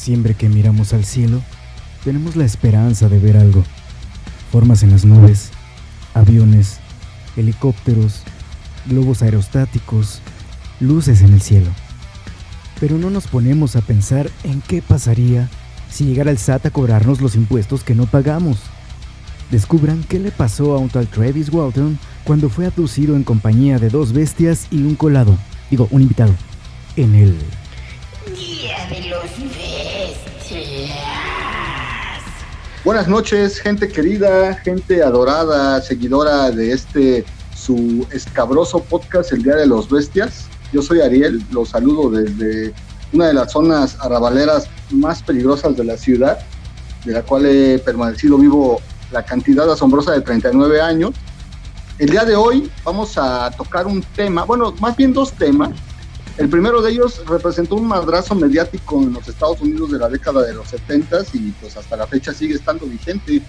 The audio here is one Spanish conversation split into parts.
Siempre que miramos al cielo, tenemos la esperanza de ver algo. Formas en las nubes, aviones, helicópteros, globos aerostáticos, luces en el cielo. Pero no nos ponemos a pensar en qué pasaría si llegara el SAT a cobrarnos los impuestos que no pagamos. Descubran qué le pasó a un tal Travis Walton cuando fue abducido en compañía de dos bestias y un colado, digo, un invitado, en el Buenas noches, gente querida, gente adorada, seguidora de este su escabroso podcast El Día de los Bestias. Yo soy Ariel, los saludo desde una de las zonas arrabaleras más peligrosas de la ciudad, de la cual he permanecido vivo la cantidad asombrosa de 39 años. El día de hoy vamos a tocar un tema, bueno, más bien dos temas. El primero de ellos representó un madrazo mediático en los Estados Unidos de la década de los 70 y pues hasta la fecha sigue estando vigente.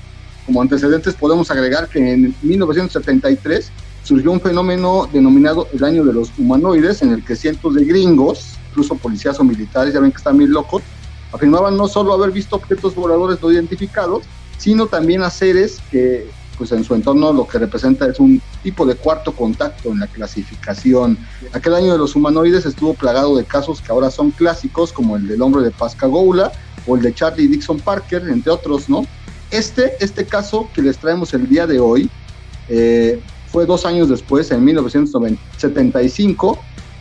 Como antecedentes podemos agregar que en 1973 surgió un fenómeno denominado el año de los humanoides, en el que cientos de gringos, incluso policías o militares, ya ven que están bien locos, afirmaban no solo haber visto objetos voladores no identificados, sino también a seres que pues en su entorno lo que representa es un tipo de cuarto contacto en la clasificación. Aquel año de los humanoides estuvo plagado de casos que ahora son clásicos, como el del hombre de Pascagoula o el de Charlie Dixon Parker, entre otros, ¿no? Este, este caso que les traemos el día de hoy eh, fue dos años después, en 1975,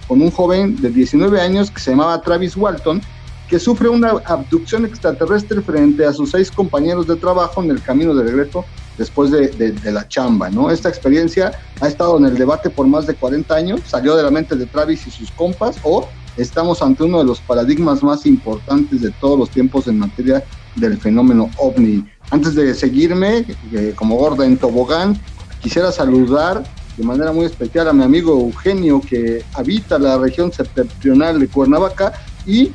con un joven de 19 años que se llamaba Travis Walton, que sufre una abducción extraterrestre frente a sus seis compañeros de trabajo en el camino de regreso después de, la chamba, ¿no? Esta experiencia ha estado en el debate por más de 40 años, salió de la mente de Travis y sus compas, o estamos ante uno de los paradigmas más importantes de todos los tiempos en materia del fenómeno ovni. Antes de seguirme, eh, como gorda en tobogán, quisiera saludar de manera muy especial a mi amigo Eugenio, que habita la región septentrional de Cuernavaca, y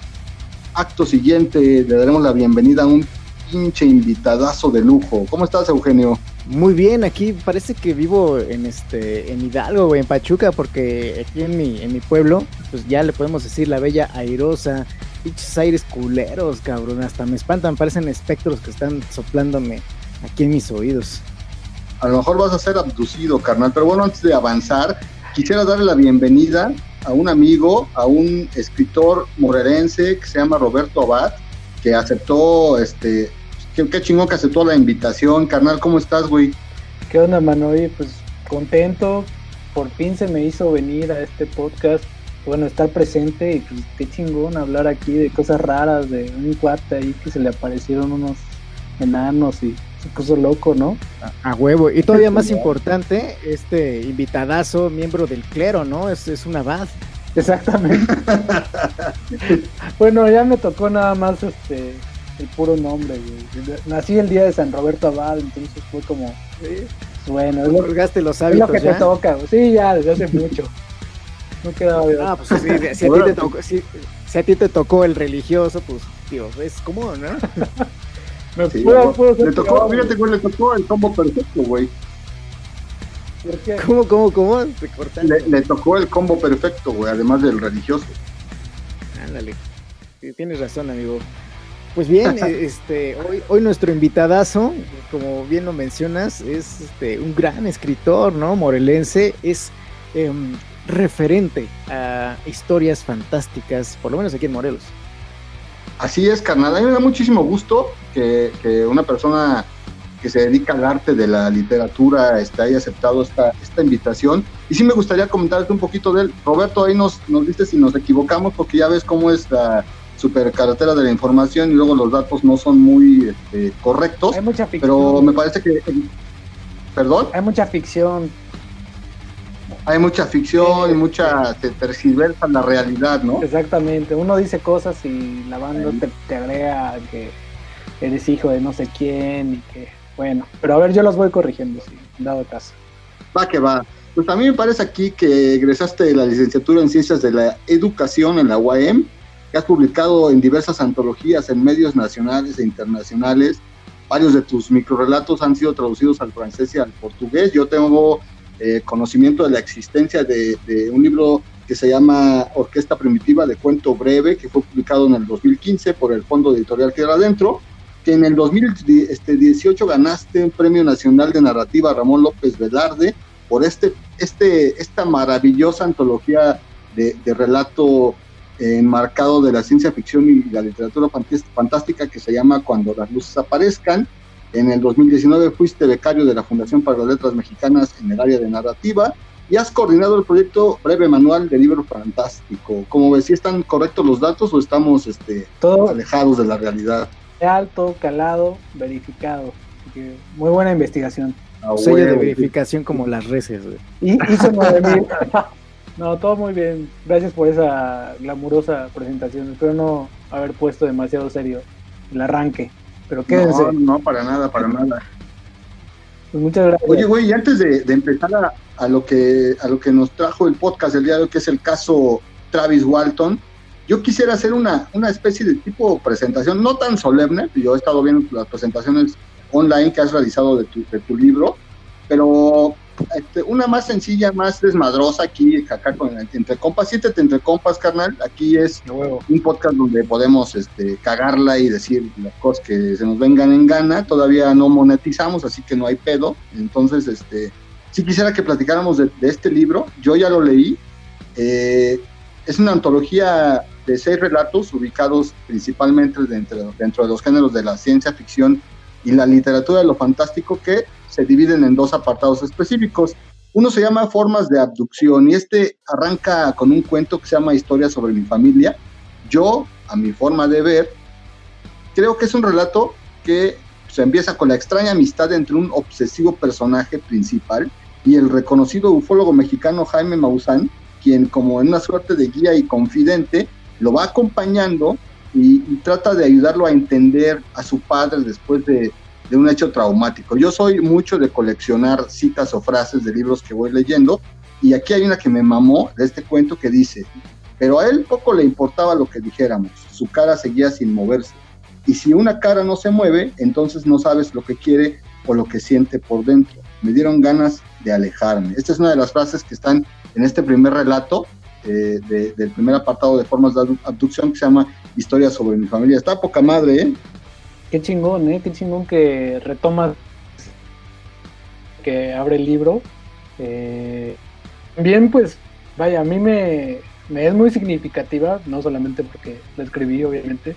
acto siguiente le daremos la bienvenida a un pinche invitadazo de lujo. ¿Cómo estás, Eugenio? Muy bien, aquí parece que vivo en este en Hidalgo, güey, en Pachuca, porque aquí en mi, en mi pueblo, pues ya le podemos decir la bella airosa, pinches aires culeros, cabrón, hasta me espantan, parecen espectros que están soplándome aquí en mis oídos. A lo mejor vas a ser abducido, carnal, pero bueno, antes de avanzar, quisiera darle la bienvenida a un amigo, a un escritor morerense que se llama Roberto Abad, que aceptó, este, qué, qué, chingón que aceptó la invitación, carnal, ¿cómo estás, güey? ¿Qué onda, mano? Oye, pues contento, por fin se me hizo venir a este podcast, bueno, estar presente y pues qué chingón hablar aquí de cosas raras, de un cuate ahí que se le aparecieron unos enanos y se puso loco, ¿no? A, a huevo, y todavía más importante, este invitadazo, miembro del clero, ¿no? Es, es un abad. Exactamente. bueno, ya me tocó nada más este el puro nombre, güey. Nací el día de San Roberto Abad, entonces fue como, ¿Sí? bueno, es lo, es los hábitos, lo que ¿ya? te toca, güey. Sí, ya, desde hace mucho. No quedaba bien. Ah, pues sí, si, a ti te tocó, si, si, a ti te tocó el religioso, pues, tío, es común, ¿no? me sí, puedo, puedo le tocó, fíjate, güey, le tocó el combo perfecto, güey. ¿Cómo, cómo, cómo? Le, le, tocó el combo perfecto, güey, además del religioso. Ándale. Tienes razón, amigo. Pues bien, este, hoy, hoy nuestro invitadazo, como bien lo mencionas, es este, un gran escritor, ¿no? Morelense, es eh, referente a historias fantásticas, por lo menos aquí en Morelos. Así es, carnal. A mí me da muchísimo gusto que, que una persona que se dedica al arte de la literatura este, haya aceptado esta, esta invitación. Y sí me gustaría comentarte un poquito de él. Roberto, ahí nos, nos dice si nos equivocamos, porque ya ves cómo es la supercarretera de la información y luego los datos no son muy este, correctos. Hay mucha ficción. Pero me parece que... ¿Perdón? Hay mucha ficción. Hay mucha ficción y mucha... te tergiversa la realidad, ¿no? Exactamente. Uno dice cosas y la banda te, te agrega que eres hijo de no sé quién y que bueno, pero a ver, yo los voy corrigiendo, sí, dado caso. Va que va. Pues a mí me parece aquí que egresaste de la licenciatura en Ciencias de la Educación en la UAM, que has publicado en diversas antologías en medios nacionales e internacionales. Varios de tus microrelatos han sido traducidos al francés y al portugués. Yo tengo eh, conocimiento de la existencia de, de, un libro que se llama Orquesta Primitiva de Cuento Breve, que fue publicado en el 2015 por el Fondo Editorial Tierra Adentro, que en el 2018 ganaste un Premio Nacional de Narrativa Ramón López Velarde por este, este, esta maravillosa antología de, de relato enmarcado de la ciencia ficción y la literatura fantástica que se llama Cuando las luces aparezcan. En el 2019 fuiste becario de la Fundación para las Letras Mexicanas en el área de narrativa y has coordinado el proyecto Breve Manual de Libro Fantástico. ¿Cómo ves, si están correctos los datos o estamos este, Todo alejados de la realidad? Alto, calado, verificado. Así que muy buena investigación. Ah, Sello de verificación como las reces, güey. Y hizo 9000. No, todo muy bien. Gracias por esa glamurosa presentación. Espero no haber puesto demasiado serio el arranque. Pero quédense. No, no, para nada, para nada. Pues muchas gracias. Oye, güey, y antes de, de empezar a, a lo que, a lo que nos trajo el podcast del día de hoy, que es el caso Travis Walton, yo quisiera hacer una, una especie de tipo presentación, no tan solemne, yo he estado viendo las presentaciones online que has realizado de tu, de tu libro, pero este, una más sencilla, más desmadrosa aquí, acá con entre compas, siéntete entre compas, carnal, aquí es un podcast donde podemos este, cagarla y decir las cosas que se nos vengan en gana. Todavía no monetizamos, así que no hay pedo. Entonces, este, sí quisiera que platicáramos de, de este libro. Yo ya lo leí. Eh, es una antología de seis relatos ubicados principalmente dentro, dentro de los géneros de la ciencia ficción y la literatura de lo fantástico que se dividen en dos apartados específicos. Uno se llama Formas de Abducción y este arranca con un cuento que se llama Historia sobre mi familia. Yo, a mi forma de ver, creo que es un relato que se empieza con la extraña amistad entre un obsesivo personaje principal y el reconocido ufólogo mexicano Jaime Maussan, quien como en una suerte de guía y confidente lo va acompañando y, trata de ayudarlo a entender a su padre después de, de un hecho traumático. Yo soy mucho de coleccionar citas o frases de libros que voy leyendo y aquí hay una que me mamó de este cuento que dice, pero a él poco le importaba lo que dijéramos, su cara seguía sin moverse. Y si una cara no se mueve, entonces no sabes lo que quiere o lo que siente por dentro. Me dieron ganas de alejarme. Esta es una de las frases que están en este primer relato eh, de- del primer apartado de formas de abdu- abducción que se llama Historia sobre mi familia. Está poca madre, ¿eh? Qué chingón, ¿eh? Qué chingón que retoma, que abre el libro. Eh, bien, pues, vaya, a mí me, me es muy significativa, no solamente porque la escribí, obviamente,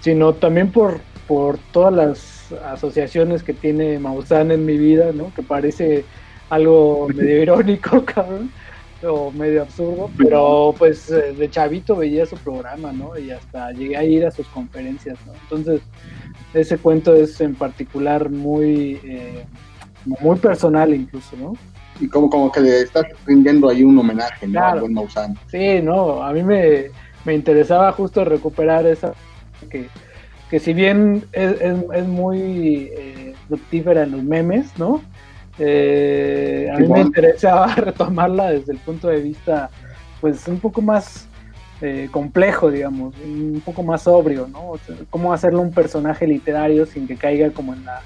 sino también por, por todas las asociaciones que tiene Maussan en mi vida, ¿no? Que parece algo medio irónico, cabrón, o medio absurdo, pero pues eh, de chavito veía su programa, ¿no? Y hasta llegué a ir a sus conferencias, ¿no? Entonces, ese cuento es en particular muy, eh, muy personal incluso, ¿no? Y como, como que le estás rindiendo ahí un homenaje, ¿no? Claro. Buen Maussan. Sí, no, a mí me, me interesaba justo recuperar esa que, que si bien es, es, es muy eh, fructífera en los memes, ¿no? Eh, a mí me interesaba retomarla desde el punto de vista, pues, un poco más eh, complejo, digamos, un poco más sobrio, ¿no? O sea, cómo hacerlo un personaje literario sin que caiga como en la,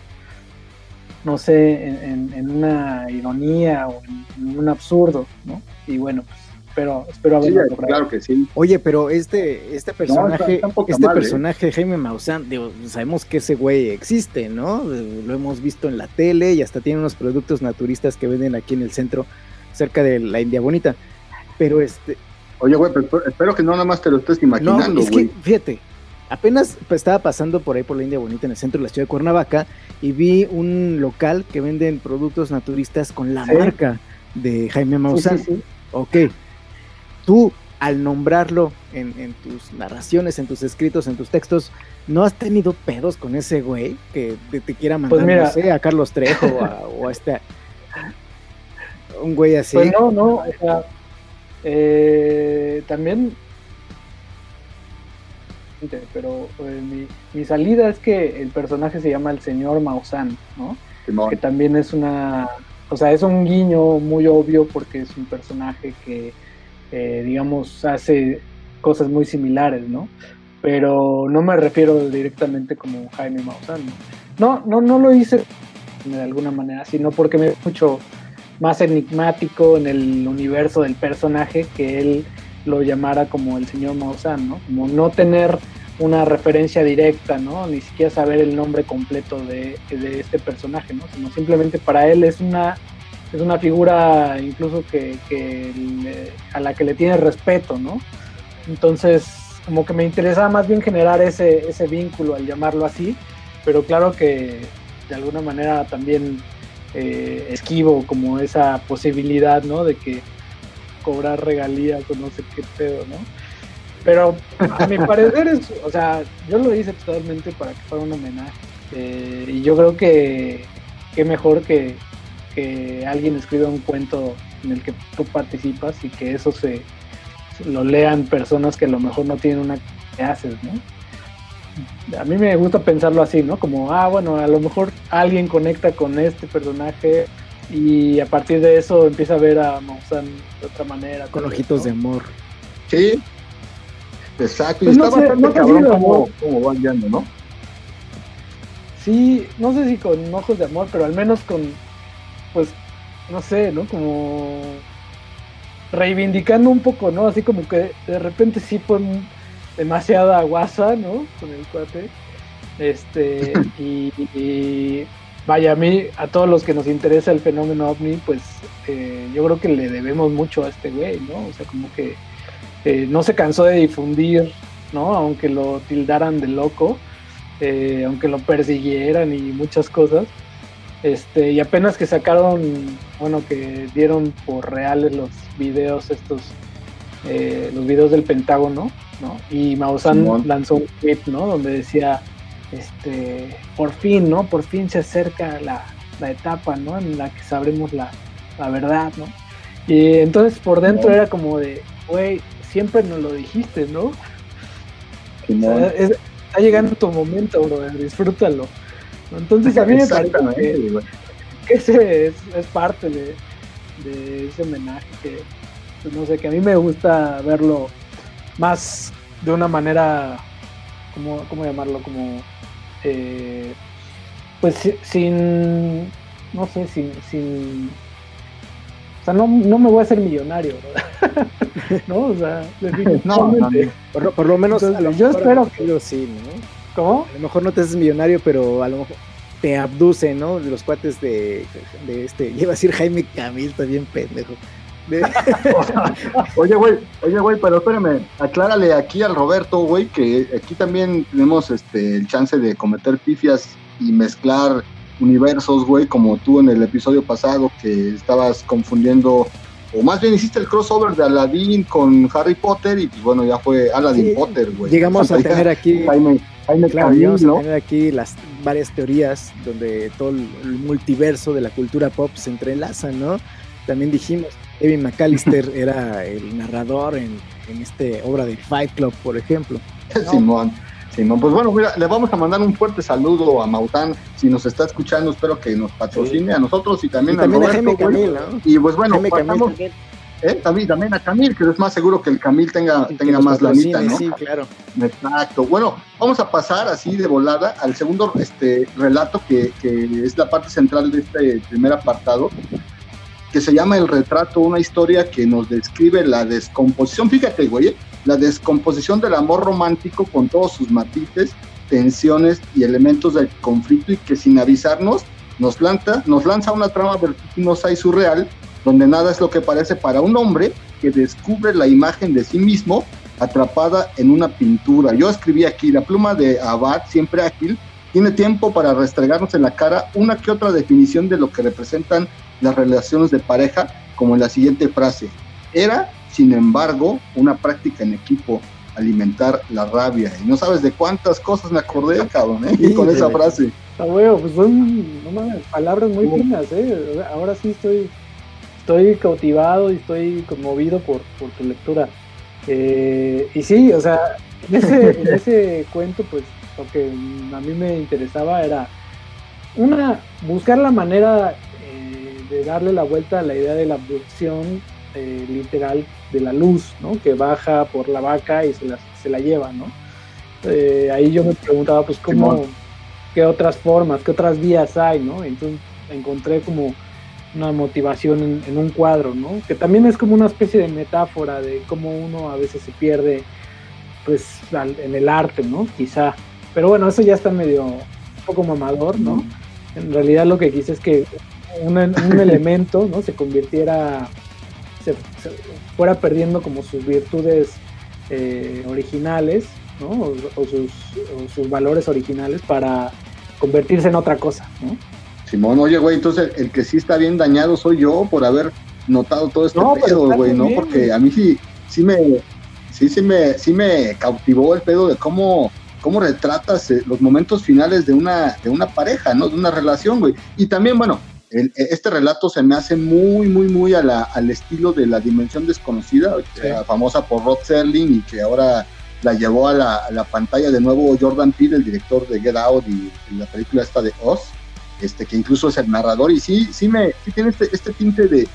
no sé, en, en- en una ironía o en, en un absurdo, ¿no? Y bueno, pues, espero, espero Sí, haberlo logrado. claro que sí. Oye, pero este, este personaje, está este ¿eh? personaje Jaime Maussan, digo, sabemos que ese güey existe, ¿no? Lo hemos visto en la tele y hasta tiene unos productos naturistas que venden aquí en el centro, cerca de la India Bonita. Pero este, Oye, güey, pero espero- que no nada más te lo estés no, imaginando, es güey. que, fíjate, apenas estaba pasando por ahí por la India Bonita en el centro de la ciudad de Cuernavaca y vi un local que venden productos naturistas con la Sí. marca de Jaime Sí, Maussan. sí, sí. Ok, tú al nombrarlo en, en tus narraciones, en tus escritos, en tus textos, ¿no has tenido pedos con ese güey que te, te quiera mandar, Pues mira. no sé, a Carlos Trejo o a, o a este... Un güey así. Pues no, no, o sea, eh, también, pero eh, mi, mi salida es que el personaje se llama el señor Maussan, ¿no? Simón. Que también es una, o sea, es un guiño muy obvio porque es un personaje que, eh, digamos, hace cosas muy similares, ¿no? Pero no me refiero directamente como Jaime Maussan, ¿no? No, no, lo hice de alguna manera, sino porque me da mucho más enigmático en el universo del personaje que él lo llamara como el señor Maussan, ¿no? Como no tener una referencia directa, ¿no? Ni siquiera saber el nombre completo de, este personaje, ¿no? Sino simplemente para él es una, es una figura incluso que, a la que le tiene respeto, ¿no? Entonces, como que me interesaba más bien generar ese, ese vínculo al llamarlo así, pero claro que de alguna manera también eh, esquivo como esa posibilidad, ¿no? De que cobrar regalías o no sé qué pedo, ¿no? Pero a mi parecer es, o sea, yo lo hice totalmente para que fuera un homenaje. Eh, y yo creo que qué mejor que, que alguien escriba un cuento en el que tú participas y que eso se lo lean personas que a lo mejor no tienen una que haces, ¿no? A mí me gusta pensarlo así, ¿no? Como, ah, bueno, a lo mejor alguien conecta con este personaje y a partir de eso empieza a ver a Maussan de otra manera. Con ojitos de amor. Sí, exacto. y pues está bastante cabrón cómo, van yendo, ¿no? Sí, no sé si con ojos de amor, pero al menos con, pues, no sé, ¿no? Como reivindicando un poco, ¿no? Así como que de repente sí fue demasiada guasa, ¿no? Con el cuate. Este, y vaya, a mí, a todos los que nos interesa el fenómeno ovni, pues eh, yo creo que le debemos mucho a este güey, ¿no? O sea, como que eh, no se cansó de difundir, ¿no? Aunque lo tildaran de loco, eh, aunque lo persiguieran y muchas cosas. Este, y apenas que sacaron, bueno, que dieron por reales los videos estos, los videos del Pentágono, ¿no? Y Maussan lanzó un tweet, ¿no? Donde decía, este, por fin, ¿no? Por fin se acerca la, etapa, ¿no? En la que sabremos la, verdad, ¿no? Y entonces por dentro era como de, güey, siempre nos lo dijiste, ¿no? está llegando tu momento, bro, disfrútalo. Entonces a mí me parece que, ese es, parte de, ese homenaje que, no sé, que a mí me gusta verlo más de una manera, ¿cómo, cómo llamarlo? Como eh, pues sin, no sé, sin, sin o sea, no, no me voy a hacer millonario, ¿no? O sea, no, por, lo menos yo espero que yo sí, ¿no? ¿Cómo? A lo mejor no te haces millonario, pero a lo mejor te abducen, ¿no? Los cuates de, de este, iba a decir Jaime Camil, está bien pendejo. oye, güey, oye, güey, pero espérame, aclárale aquí al Roberto, güey, que aquí también tenemos este el chance de cometer pifias y mezclar universos, güey, como tú en el episodio pasado que estabas confundiendo, o más bien hiciste el crossover de Aladdin con Harry Potter y pues bueno, ya fue Aladdin Potter, güey. Llegamos a tener aquí... Jaime, Jaime a tener aquí las varias teorías donde todo el multiverso de la cultura pop se entrelaza, ¿no? También dijimos, Evan McAllister era el narrador en, en este obra de Fight Club, por ejemplo. Simón. Simón, pues bueno, mira, le vamos a mandar un fuerte saludo a Maután, si nos está escuchando, espero que nos patrocine a nosotros y también, a Roberto. Camil, Y pues bueno, pasamos, ¿eh? también, también a Camil, que es más seguro que el Camil tenga, tenga más lanita, ¿no? Sí, claro. Exacto. Bueno, vamos a pasar así de volada al segundo este relato que, que es la parte central de este primer apartado, que se llama El retrato, una historia que nos describe la descomposición, fíjate, güey, ¿eh? la descomposición del amor romántico con todos sus matices, tensiones y elementos del conflicto y que sin avisarnos nos lanza, nos lanza una trama vertiginosa y surreal donde nada es lo que parece para un hombre que descubre la imagen de sí mismo atrapada en una pintura. Yo escribí aquí, la pluma de Abad, siempre ágil, tiene tiempo para restregarnos en la cara una que otra definición de lo que representan las relaciones de pareja, como en la siguiente frase. Era, sin embargo, una práctica en equipo alimentar la rabia. Y no sabes de cuántas cosas me acordé, cabrón, ¿eh? con esa frase. Está bueno, pues son palabras muy finas, ¿eh? Ahora sí estoy, estoy cautivado y estoy conmovido por, por tu lectura. Eh, y sí, o sea, en ese, en ese cuento, pues lo que a mí me interesaba era una, buscar la manera de darle la vuelta a la idea de la abducción eh, literal de la luz, ¿no? Que baja por la vaca y se la, se la lleva, ¿no? Eh, ahí yo me preguntaba, pues, ¿cómo, qué otras formas, qué otras vías hay, ¿no? Entonces encontré como una motivación en, un cuadro, ¿no? Que también es como una especie de metáfora de cómo uno a veces se pierde, pues, en el arte, ¿no? Quizá. Pero bueno, eso ya está medio, un poco mamador, ¿no? En realidad lo que quise es que un, elemento, ¿no? Se convirtiera, se, fuera perdiendo como sus virtudes eh, originales, ¿no? O, sus, o sus valores originales para convertirse en otra cosa, ¿no? Simón, oye, güey, entonces el que sí está bien dañado soy yo por haber notado todo este pedo, güey, ¿no? Porque a mí sí, sí me, sí, sí me, sí me cautivó el pedo de cómo, cómo retratas eh, los momentos finales de una, de una pareja, ¿no? De una relación, güey. Y también, bueno, e, este relato se me hace muy, muy, muy a la, al estilo de La Dimensión Desconocida, famosa por Rod Serling y que ahora la llevó a la, a la, pantalla de nuevo Jordan Peele, el director de Get Out y, y la película esta de Oz este, que incluso es el narrador, y sí, sí me tiene este, este tinte de,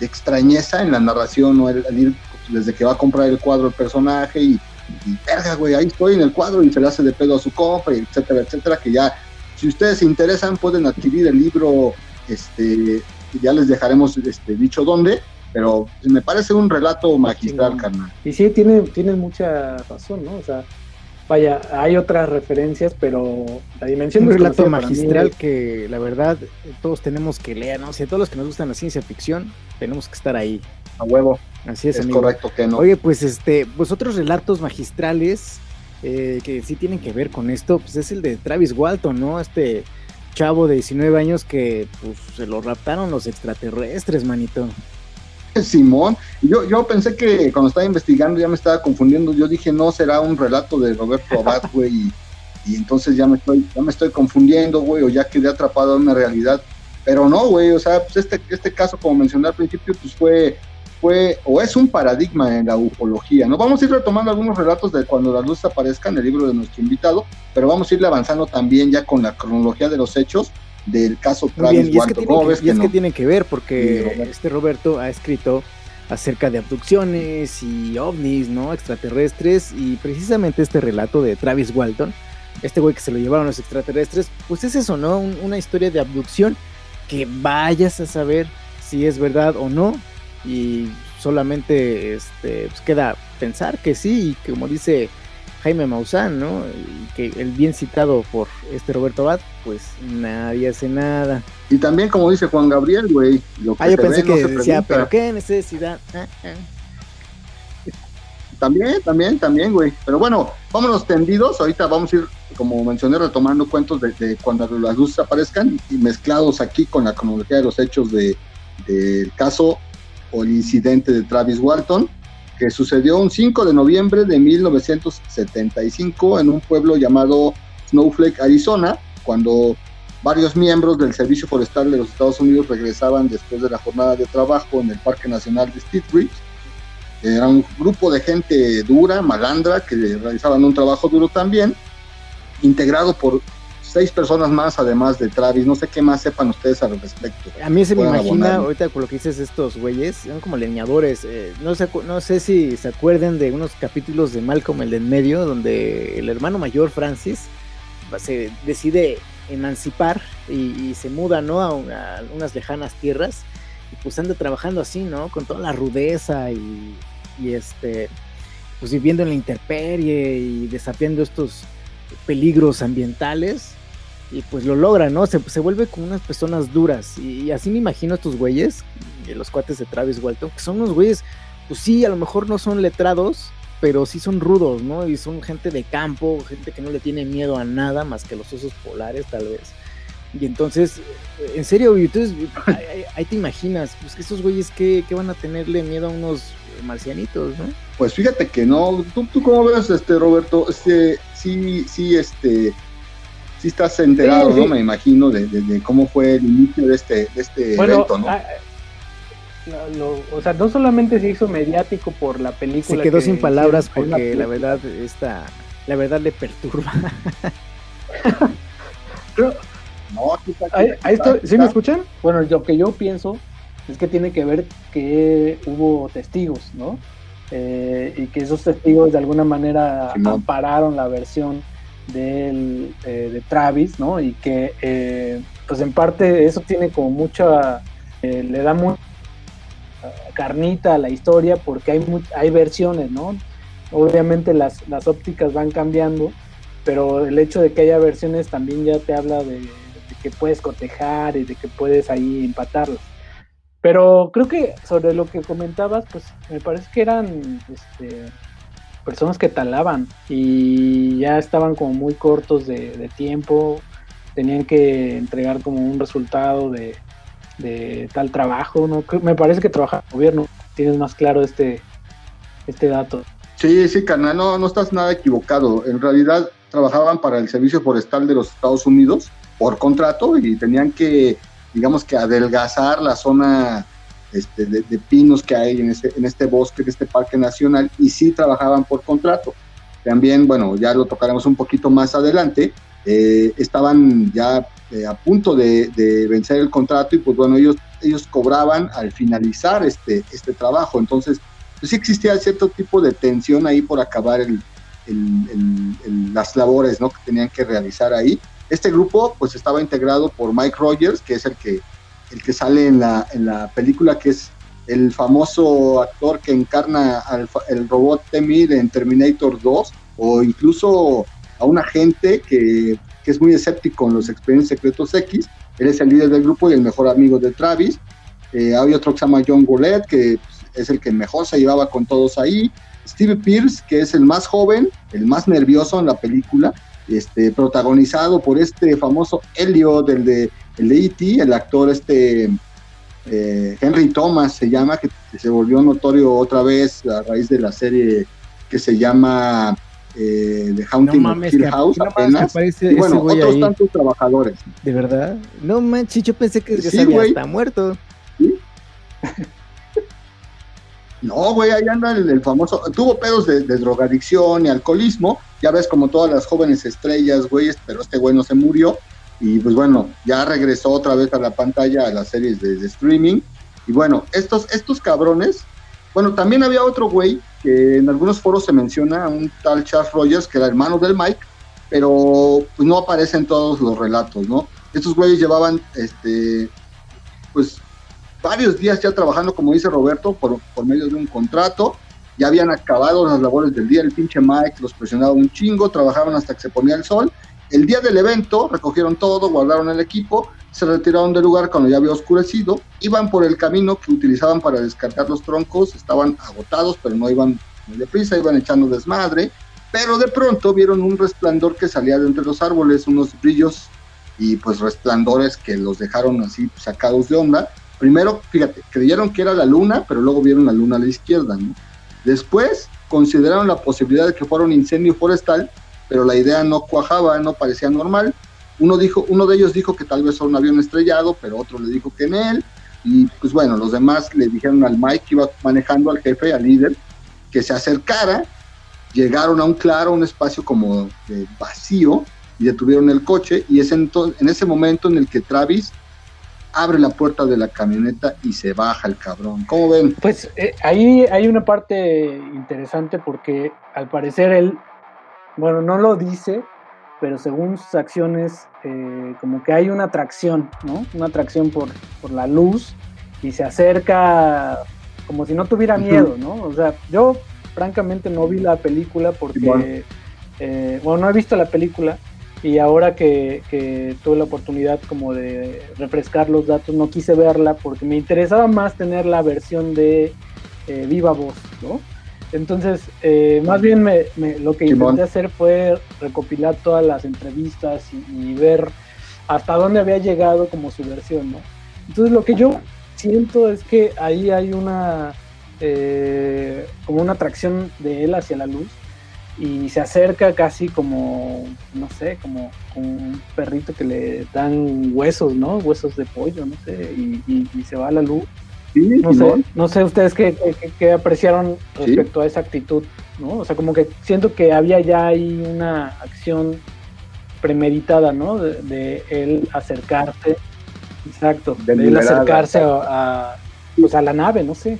extrañeza en la narración, ¿no? El, ir desde que va a comprar el cuadro el personaje y, y verga, güey, ahí estoy en el cuadro y se le hace de pedo a su compra, etcétera, etcétera, que ya, si ustedes se interesan, pueden adquirir el libro, este, ya les dejaremos este, dicho dónde, pero me parece un relato magistral, carnal. Y sí, tiene, tiene mucha razón, ¿no? O sea, vaya, hay otras referencias, pero la dimensión... Un relato magistral que la verdad todos tenemos que leer, ¿no? O sea, todos los que nos gustan la ciencia ficción, tenemos que estar ahí. A huevo. Así es, es correcto que no. Oye, pues este, pues otros relatos magistrales eh, que sí tienen que ver con esto, pues es el de Travis Walton, ¿no? Este chavo de 19 años que pues se lo raptaron los extraterrestres, manito. Simón, yo, yo pensé que cuando estaba investigando ya me estaba confundiendo, yo dije, no, será un relato de Roberto Abad, güey, y, entonces ya me estoy, ya me estoy confundiendo, güey, o ya quedé atrapado en una realidad, pero no, güey, o sea, pues este, este caso, como mencioné al principio, pues fue, fue, o es un paradigma en la ufología, ¿no? Vamos a ir retomando algunos relatos de cuando la luz aparezca en el libro de nuestro invitado, pero vamos a irle avanzando también ya con la cronología de los hechos, del caso Travis y es, que tiene, que, tiene que ver porque este Roberto ha escrito acerca de abducciones y ovnis, ¿no? Extraterrestres y precisamente este relato de Travis Walton, este güey que se lo llevaron los extraterrestres, pues es eso, ¿no? una historia de abducción que vayas a saber si es verdad o no y solamente este, pues queda pensar que sí y como dice Jaime Maussan, ¿no? Que el bien citado por este Roberto Abad, pues nadie hace nada. Y también, como dice Juan Gabriel, güey. Ah, yo pensé que decía, pero qué necesidad. Ah, ah. También, también, también, güey. Pero bueno, vámonos tendidos. Ahorita vamos a ir, como mencioné, retomando cuentos de, cuando las luces aparezcan y mezclados aquí con la cronología de los hechos de, del caso o el incidente de Travis Walton que sucedió un 5 de noviembre de 1975 en un pueblo llamado Snowflake, Arizona, cuando varios miembros del Servicio Forestal de los Estados Unidos regresaban después de la jornada de trabajo en el Parque Nacional de Steve Ridge. Era un grupo de gente dura, malandra, que realizaban un trabajo duro también, integrado por seis personas más además de Travis. No sé qué más sepan ustedes al respecto. A mí se me imagina, ahorita con lo que dices, estos güeyes, son como leñadores. Eh, no, sé, no sé si se acuerden de unos capítulos de Malcolm el de en medio, donde el hermano mayor, Francis, se decide emancipar y, se muda, ¿no? A, unas lejanas tierras. Y pues anda trabajando así, ¿no? Con toda la rudeza y, y este, pues viviendo en la intemperie y desafiando estos peligros ambientales y pues lo logra, ¿no? Se, se vuelve como unas personas duras. Y, así me imagino a estos güeyes, los cuates de Travis Walton, que son unos güeyes, pues sí, a lo mejor no son letrados, pero sí son rudos, ¿no? Y son gente de campo, gente que no le tiene miedo a nada más que los osos polares, tal vez. Y entonces, eh, en serio, entonces, ahí, te imaginas, pues que estos güeyes que, van a tenerle miedo a unos marcianitos, ¿no? Pues fíjate que no. ¿Tú, tú cómo ves, este, Roberto? Este, sí, sí, este, sí estás enterado, ¿no? Me imagino de, cómo fue el inicio de este, de este evento, ¿no? Ah, o sea, no solamente se hizo mediático por la película. Se quedó sin palabras porque la, verdad esta, la verdad le perturba. no, esto, ¿Sí me escuchan? Bueno, lo que yo pienso es que tiene que ver que hubo testigos, ¿no? Eh, y que esos testigos de alguna manera ampararon la versión del, eh, de Travis, ¿no? Y que, eh, pues en parte eso tiene como mucha eh, le da mucha carnita a la historia porque hay, hay versiones, ¿no? Obviamente las, las ópticas van cambiando, pero el hecho de que haya versiones también ya te habla de, que puedes cotejar y de que puedes ahí empatarlas. Pero creo que sobre lo que comentabas, pues me parece que eran este, personas que talaban y ya estaban como muy cortos de, tiempo, tenían que entregar como un resultado de, tal trabajo, ¿no? Me parece que trabaja el gobierno, tienes más claro este, este dato. Sí, sí, carnal, no, no estás nada equivocado. En realidad trabajaban para el Servicio Forestal de los Estados Unidos por contrato y tenían que, digamos que adelgazar la zona este, de, pinos que hay en este, en este bosque, en este parque nacional, y sí trabajaban por contrato. También, bueno, ya lo tocaremos un poquito más adelante, eh, estaban ya eh, a punto de, vencer el contrato y pues bueno, ellos, ellos cobraban al finalizar este, este trabajo. Entonces, pues sí existía cierto tipo de tensión ahí por acabar el, las labores ¿no? que tenían que realizar ahí. Este grupo pues estaba integrado por Mike Rogers, que es el que, el que sale en la, en la película, que es el famoso actor que encarna al el robot T-1000 en Terminator 2, o incluso a un agente que, que, es muy escéptico en los expedientes secretos X. Él es el líder del grupo y el mejor amigo de Travis. Eh, hay otro que se llama John Goulet, que pues, es el que mejor se llevaba con todos ahí. Steve Pierce, que es el más joven, el más nervioso en la película, este, protagonizado por este famoso Helio del de, el de E.T., el actor este eh, Henry Thomas se llama, que, se volvió notorio otra vez a raíz de la serie que se llama eh, The Haunting of Hill House apenas. y bueno, otros tantos trabajadores. ¿De verdad? No manches, yo pensé que sí, había muerto. ¿Sí? No, güey, ahí anda el, famoso. Tuvo pedos de, drogadicción y alcoholismo. Ya ves, como todas las jóvenes estrellas, güey, pero este güey no se murió. Y pues bueno, ya regresó otra vez a la pantalla a las series de, streaming. Y bueno, estos, estos cabrones. Bueno, también había otro güey que en algunos foros se menciona, un tal Charles Rogers, que era hermano del Mike, pero pues no aparece en todos los relatos, ¿no? Estos güeyes llevaban, este, pues varios días ya trabajando, como dice Roberto, por, por medio de un contrato. Ya habían acabado las labores del día, el pinche Mike los presionaba un chingo, trabajaban hasta que se ponía el sol. El día del evento recogieron todo, guardaron el equipo, se retiraron del lugar cuando ya había oscurecido, iban por el camino que utilizaban para descargar los troncos, estaban agotados, pero no iban muy deprisa, iban echando desmadre, pero de pronto vieron un resplandor que salía de entre los árboles, unos brillos y pues resplandores que los dejaron así sacados de onda, Primero, fíjate, creyeron que era la luna, pero luego vieron la luna a la izquierda. Después consideraron la posibilidad de que fuera un incendio forestal, pero la idea no cuajaba, no parecía normal. Uno, dijo, uno de ellos dijo que tal vez era un avión estrellado, pero otro le dijo que en él. Y pues bueno, los demás le dijeron al Mike que iba manejando al jefe, al líder, que se acercara. Llegaron a un claro, un espacio como vacío, y detuvieron el coche. Y es en ese momento en el que Travis abre la puerta de la camioneta y se baja el cabrón. ¿Cómo ven? Pues eh, ahí hay una parte interesante porque al parecer él, bueno, no lo dice, pero según sus acciones, eh, como que hay una atracción, ¿no? Una atracción por, por la luz y se acerca como si no tuviera miedo, ¿no? O sea, yo francamente no vi la película porque, eh, bueno, no he visto la película y ahora que, tuve la oportunidad como de refrescar los datos, no quise verla porque me interesaba más tener la versión de eh, viva voz, ¿no? Entonces, eh, más bien me, lo que intenté hacer fue recopilar todas las entrevistas y, ver hasta dónde había llegado como su versión, ¿no? Entonces, lo que yo siento es que ahí hay una, eh, como una atracción de él hacia la luz y se acerca casi como, no sé, como, un perrito que le dan huesos, ¿no? Huesos de pollo, no sé, y, se va a la luz. No, sé, no sé ustedes qué, qué, apreciaron respecto a esa actitud, ¿no? O sea, como que siento que había ya ahí una acción premeditada, ¿no? De, él acercarse, exacto, de, él acercarse a, pues a la nave, no sé.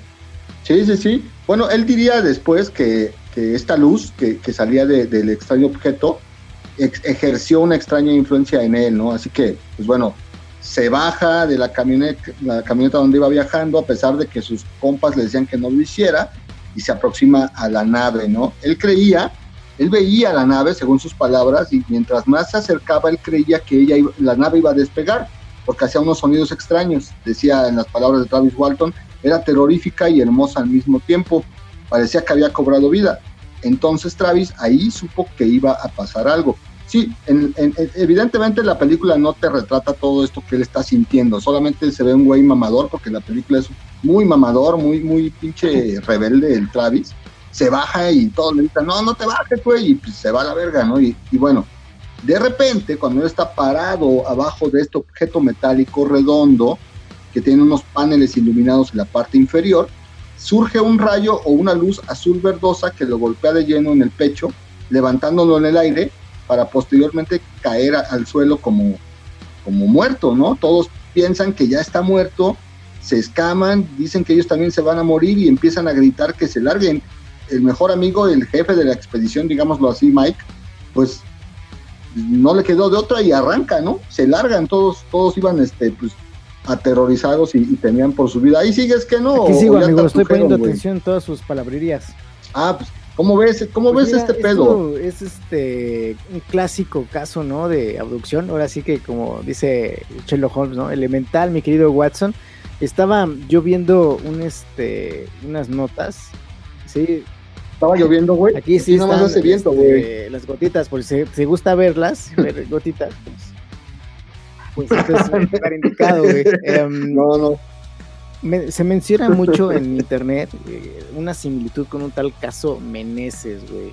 Sí, sí, sí. Bueno, él diría después que que esta luz que, salía del extraño objeto ejerció una extraña influencia en él, ¿no? Así que, pues bueno, se baja de la camioneta, donde iba viajando, a pesar de que sus compas le decían que no lo hiciera, y se aproxima a la nave, ¿no? Él creía, él veía la nave, según sus palabras, y mientras más se acercaba, él creía que ella la nave iba a despegar, porque hacía unos sonidos extraños, decía en las palabras de Travis Walton, era terrorífica y hermosa al mismo tiempo, parecía que había cobrado vida. Entonces Travis ahí supo que iba a pasar algo. Sí, evidentemente la película no te retrata todo esto que él está sintiendo, solamente se ve un güey mamador, porque la película es muy mamador, muy, muy pinche rebelde el Travis. Se baja y todos le dicen, no, no te bajes, güey, y pues se va a la verga, ¿no? Y, y bueno, de repente, cuando él está parado abajo de este objeto metálico redondo, que tiene unos paneles iluminados en la parte inferior, surge un rayo o una luz azul verdosa que lo golpea de lleno en el pecho, levantándolo en el aire para posteriormente caer al suelo como, como muerto, ¿no? Todos piensan que ya está muerto, se escaman, dicen que ellos también se van a morir y empiezan a gritar que se larguen. El mejor amigo, el jefe de la expedición, digámoslo así, Mike, pues no le quedó de otra y arranca, ¿no? Se largan, todos, todos iban este, pues, aterrorizados y, temían por su vida. Ahí sigues que no. Aquí sigo, amigo, estoy poniendo atención todas sus palabrerías. Ah, pues ¿Cómo ves, cómo pues ves este pedo? Es este un clásico caso, ¿no? De abducción. Ahora sí que, como dice Sherlock Holmes, ¿no? Elemental, mi querido Watson. Estaba yo viendo un, este, unas notas, ¿sí? Estaba lloviendo, güey. Aquí sí, no hace viento, güey. Este, las gotitas, por si se gusta verlas, ver gotitas, pues, pues este es un lugar indicado, güey. Em, no, no se menciona mucho en internet eh, una similitud con un tal caso Meneses, güey,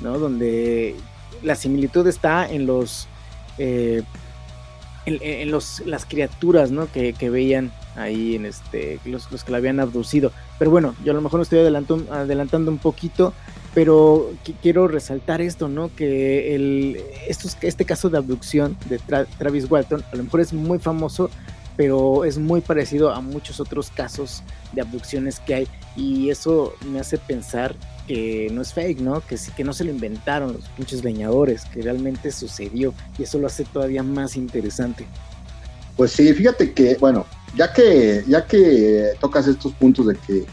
¿no? Donde la similitud está en los, eh, en, los, las criaturas, ¿no? Que, veían ahí en este, los, que la habían abducido. Pero bueno, yo a lo mejor no estoy adelantando, adelantando un poquito, pero quiero resaltar esto, ¿no? Que el, este caso de abducción de Travis Walton a lo mejor es muy famoso pero es muy parecido a muchos otros casos de abducciones que hay y eso me hace pensar que no es fake, ¿no? Que sí que no se lo inventaron los pinches leñadores, que realmente sucedió y eso lo hace todavía más interesante. Pues sí, fíjate que, bueno, ya que, ya que tocas estos puntos de que,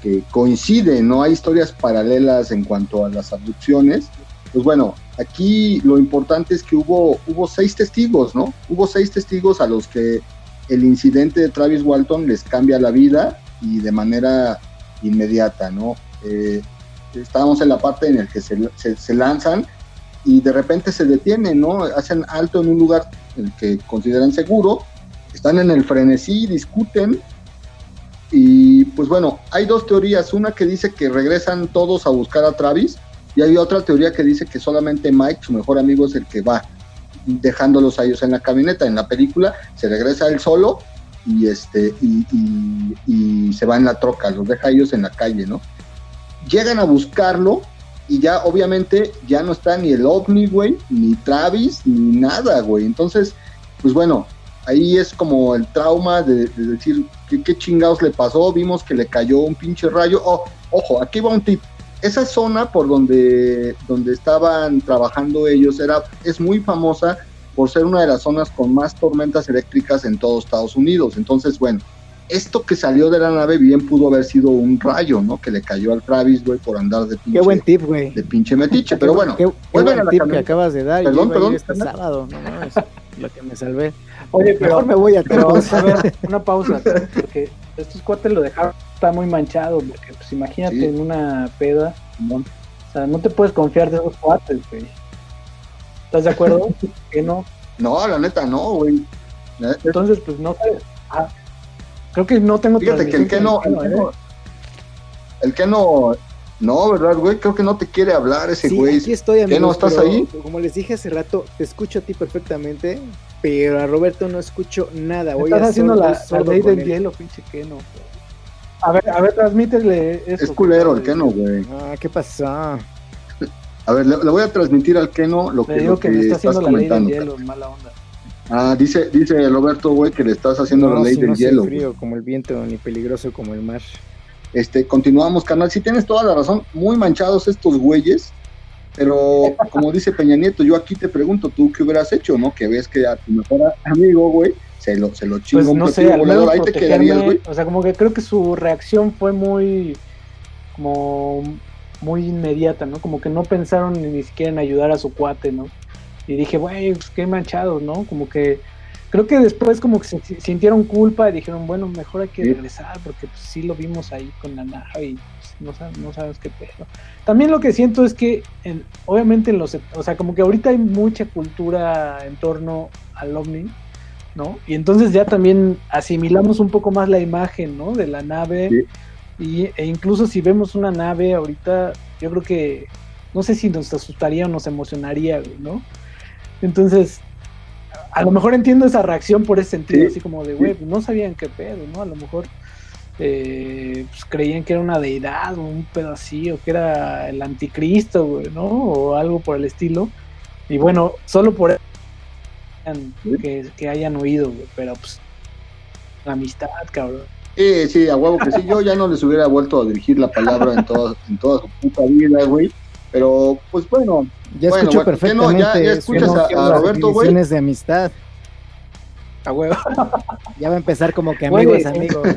que coinciden, no hay historias paralelas en cuanto a las abducciones, pues bueno, aquí lo importante es que hubo, hubo seis testigos, ¿no? Hubo seis testigos a los que el incidente de Travis Walton les cambia la vida y de manera inmediata, ¿no? Eh, estábamos en la parte en la que se, lanzan y de repente se detienen, ¿no? Hacen alto en un lugar que consideran seguro, están en el frenesí, discuten y pues bueno, hay dos teorías, una que dice que regresan todos a buscar a Travis y hay otra teoría que dice que solamente Mike, su mejor amigo, es el que va dejándolos a ellos en la camioneta. En la película se regresa él solo y este y, se va en la troca, los deja a ellos en la calle, ¿no? Llegan a buscarlo y ya obviamente ya no está ni el ovni, güey, ni Travis, ni nada, güey. Entonces, pues bueno, ahí es como el trauma de, decir ¿qué, qué, chingados le pasó, vimos que le cayó un pinche rayo. Oh, ojo, aquí va un tip esa zona por donde, donde estaban trabajando ellos era, es muy famosa por ser una de las zonas con más tormentas eléctricas en todo Estados Unidos. Entonces, bueno, esto que salió de la nave bien pudo haber sido un rayo, ¿no? Que le cayó al Travis, güey, por andar de pinche. Qué buen tip, güey. De pinche metiche, pero bueno. Qué, buen tip que acabas de dar. Perdón, perdón. Este sábado, no, no, es lo que me salvé. Oye, pero Mejor me voy a pero, a ver, una pausa, porque estos cuates lo dejaron está muy manchado, porque pues imagínate en una peda, o sea, no te puedes confiar de esos cuates, güey. ¿Estás de acuerdo? que no. No, la neta no, güey. Entonces, pues no sé. Ah, creo que no tengo Fíjate que el que no, el que no, el que no, no, ¿verdad, güey? Creo que no te quiere hablar ese güey. Aquí estoy, amigo. ¿Qué no estás ahí? Como les dije hace rato, te escucho a ti perfectamente, pero a Roberto no escucho nada. Voy Estás haciendo la, ley del hielo, pinche que no. A ver, a ver, transmítele eso. Es culero el Keno, güey. Ah, ¿qué pasa? A ver, le, voy a transmitir al Keno lo que, lo que, está estás comentando. Hielo, mala onda. Ah, dice, dice Roberto, güey, que le estás haciendo la ley del hielo. frío como el viento, ni peligroso como el mar. Este, continuamos, canal. Si tienes toda la razón, muy manchados estos güeyes. Pero como dice Peña Nieto, yo aquí te pregunto, ¿tú qué hubieras hecho, no? Que ves que a tu mejor amigo, güey, se lo, se lo chingó Pues un no sé, volador. Ahí te quedarías, güey. o sea, como que creo que su reacción fue muy, como, muy inmediata, ¿no? Como que no pensaron ni, siquiera en ayudar a su cuate, ¿no? Y dije, güey, pues qué manchados, ¿no? Como que, creo que después como que se si- sintieron culpa y dijeron, bueno, mejor hay que regresar porque pues sí lo vimos ahí con la nave y no, no sabes qué pedo. También lo que siento es que, en- obviamente, en los, o sea, como que ahorita hay mucha cultura en torno al ovni, ¿no? Y entonces ya también asimilamos un poco más la imagen, ¿no? De la nave. Sí. Y, e incluso si vemos una nave ahorita, yo creo que, no sé si nos asustaría o nos emocionaría, ¿no? Entonces, a lo mejor entiendo esa reacción por ese sentido, Sí. así como de, güey, pues no sabían qué pedo, ¿no? A lo mejor eh, pues creían que era una deidad o un pedo así, o que era el anticristo, güey, ¿no? O algo por el estilo. Y bueno, solo por eso que, que hayan oído, güey, pero pues la amistad, cabrón. Sí, sí, a huevo que sí. Yo ya no les hubiera vuelto a dirigir la palabra en toda, en toda su puta vida, güey. Pero, pues bueno, Ya Bueno, escucho perfectamente. Ya- ya escuchas a- a las Roberto, güey. de amistad. A huevo. Ya va a empezar como que Güey, amigo es sí. amigo.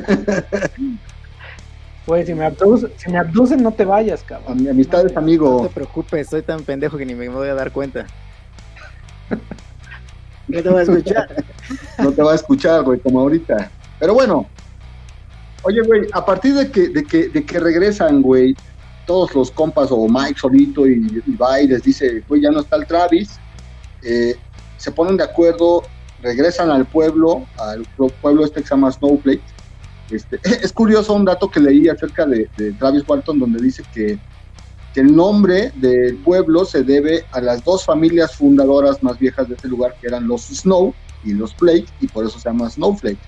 Güey, si me abducen, si me abducen, no te vayas, a cabrón. mi amistad es No amigo. te preocupes, soy tan pendejo que ni me voy a dar cuenta. No te voy a escuchar. no te va a escuchar, güey, como ahorita. Pero bueno, oye, güey, a partir de que, de que, de que regresan, güey, todos los compas o Mike solito y, y va y les dice, güey, ya no está el Travis, eh, se ponen de acuerdo, regresan al pueblo, al pu- pueblo este que se llama Snowflake. Este, es curioso un dato que leí acerca de, de Travis Walton donde dice que, que el nombre del pueblo se debe a las dos familias fundadoras más viejas de este lugar, que eran los Snow, y los Flake, y por eso se llama Snowflake.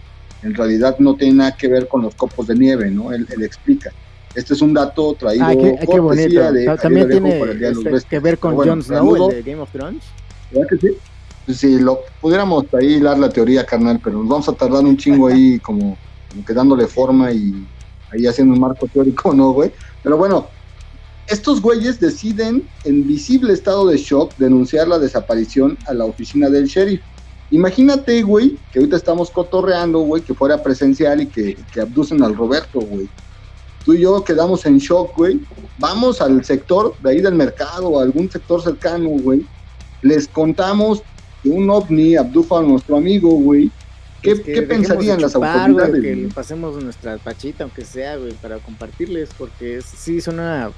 En realidad no tiene nada que ver con los copos de nieve, ¿no? Él, él explica. Este es un dato traído Ah, qué, qué bonito. de Ta- También tiene este, que ver con bueno, Jon Snow, el de Game of Thrones. ¿Verdad que sí? Pues si lo pudiéramos ahí hilar la teoría, carnal, pero nos vamos a tardar un chingo ahí como, como que dándole forma y ahí haciendo un marco teórico, ¿no, güey? Pero bueno, estos güeyes deciden, en visible estado de shock, denunciar la desaparición a la oficina del sheriff. Imagínate, güey, que ahorita estamos cotorreando, güey, que fuera presencial y que, que abducen al Roberto, güey. Tú y yo quedamos en shock, güey. Vamos al sector de ahí del mercado a algún sector cercano, güey. Les contamos que un ovni abdujo a nuestro amigo, güey. ¿Qué, que qué pensarían de las autoridades? güey, que le pasemos nuestra pachita, aunque sea, güey, para compartirles, porque es- sí es una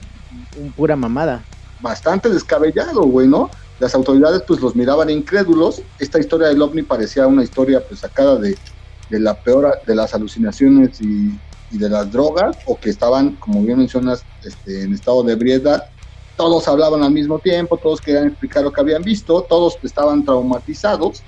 un pura mamada. bastante descabellado, güey, ¿no? Las autoridades pues los miraban incrédulos. Esta historia del ovni parecía una historia pues sacada de, de la peor de las alucinaciones y, y de las drogas, o que estaban, como bien mencionas, este, en estado de ebriedad. Todos hablaban al mismo tiempo, todos querían explicar lo que habían visto, todos estaban traumatizados.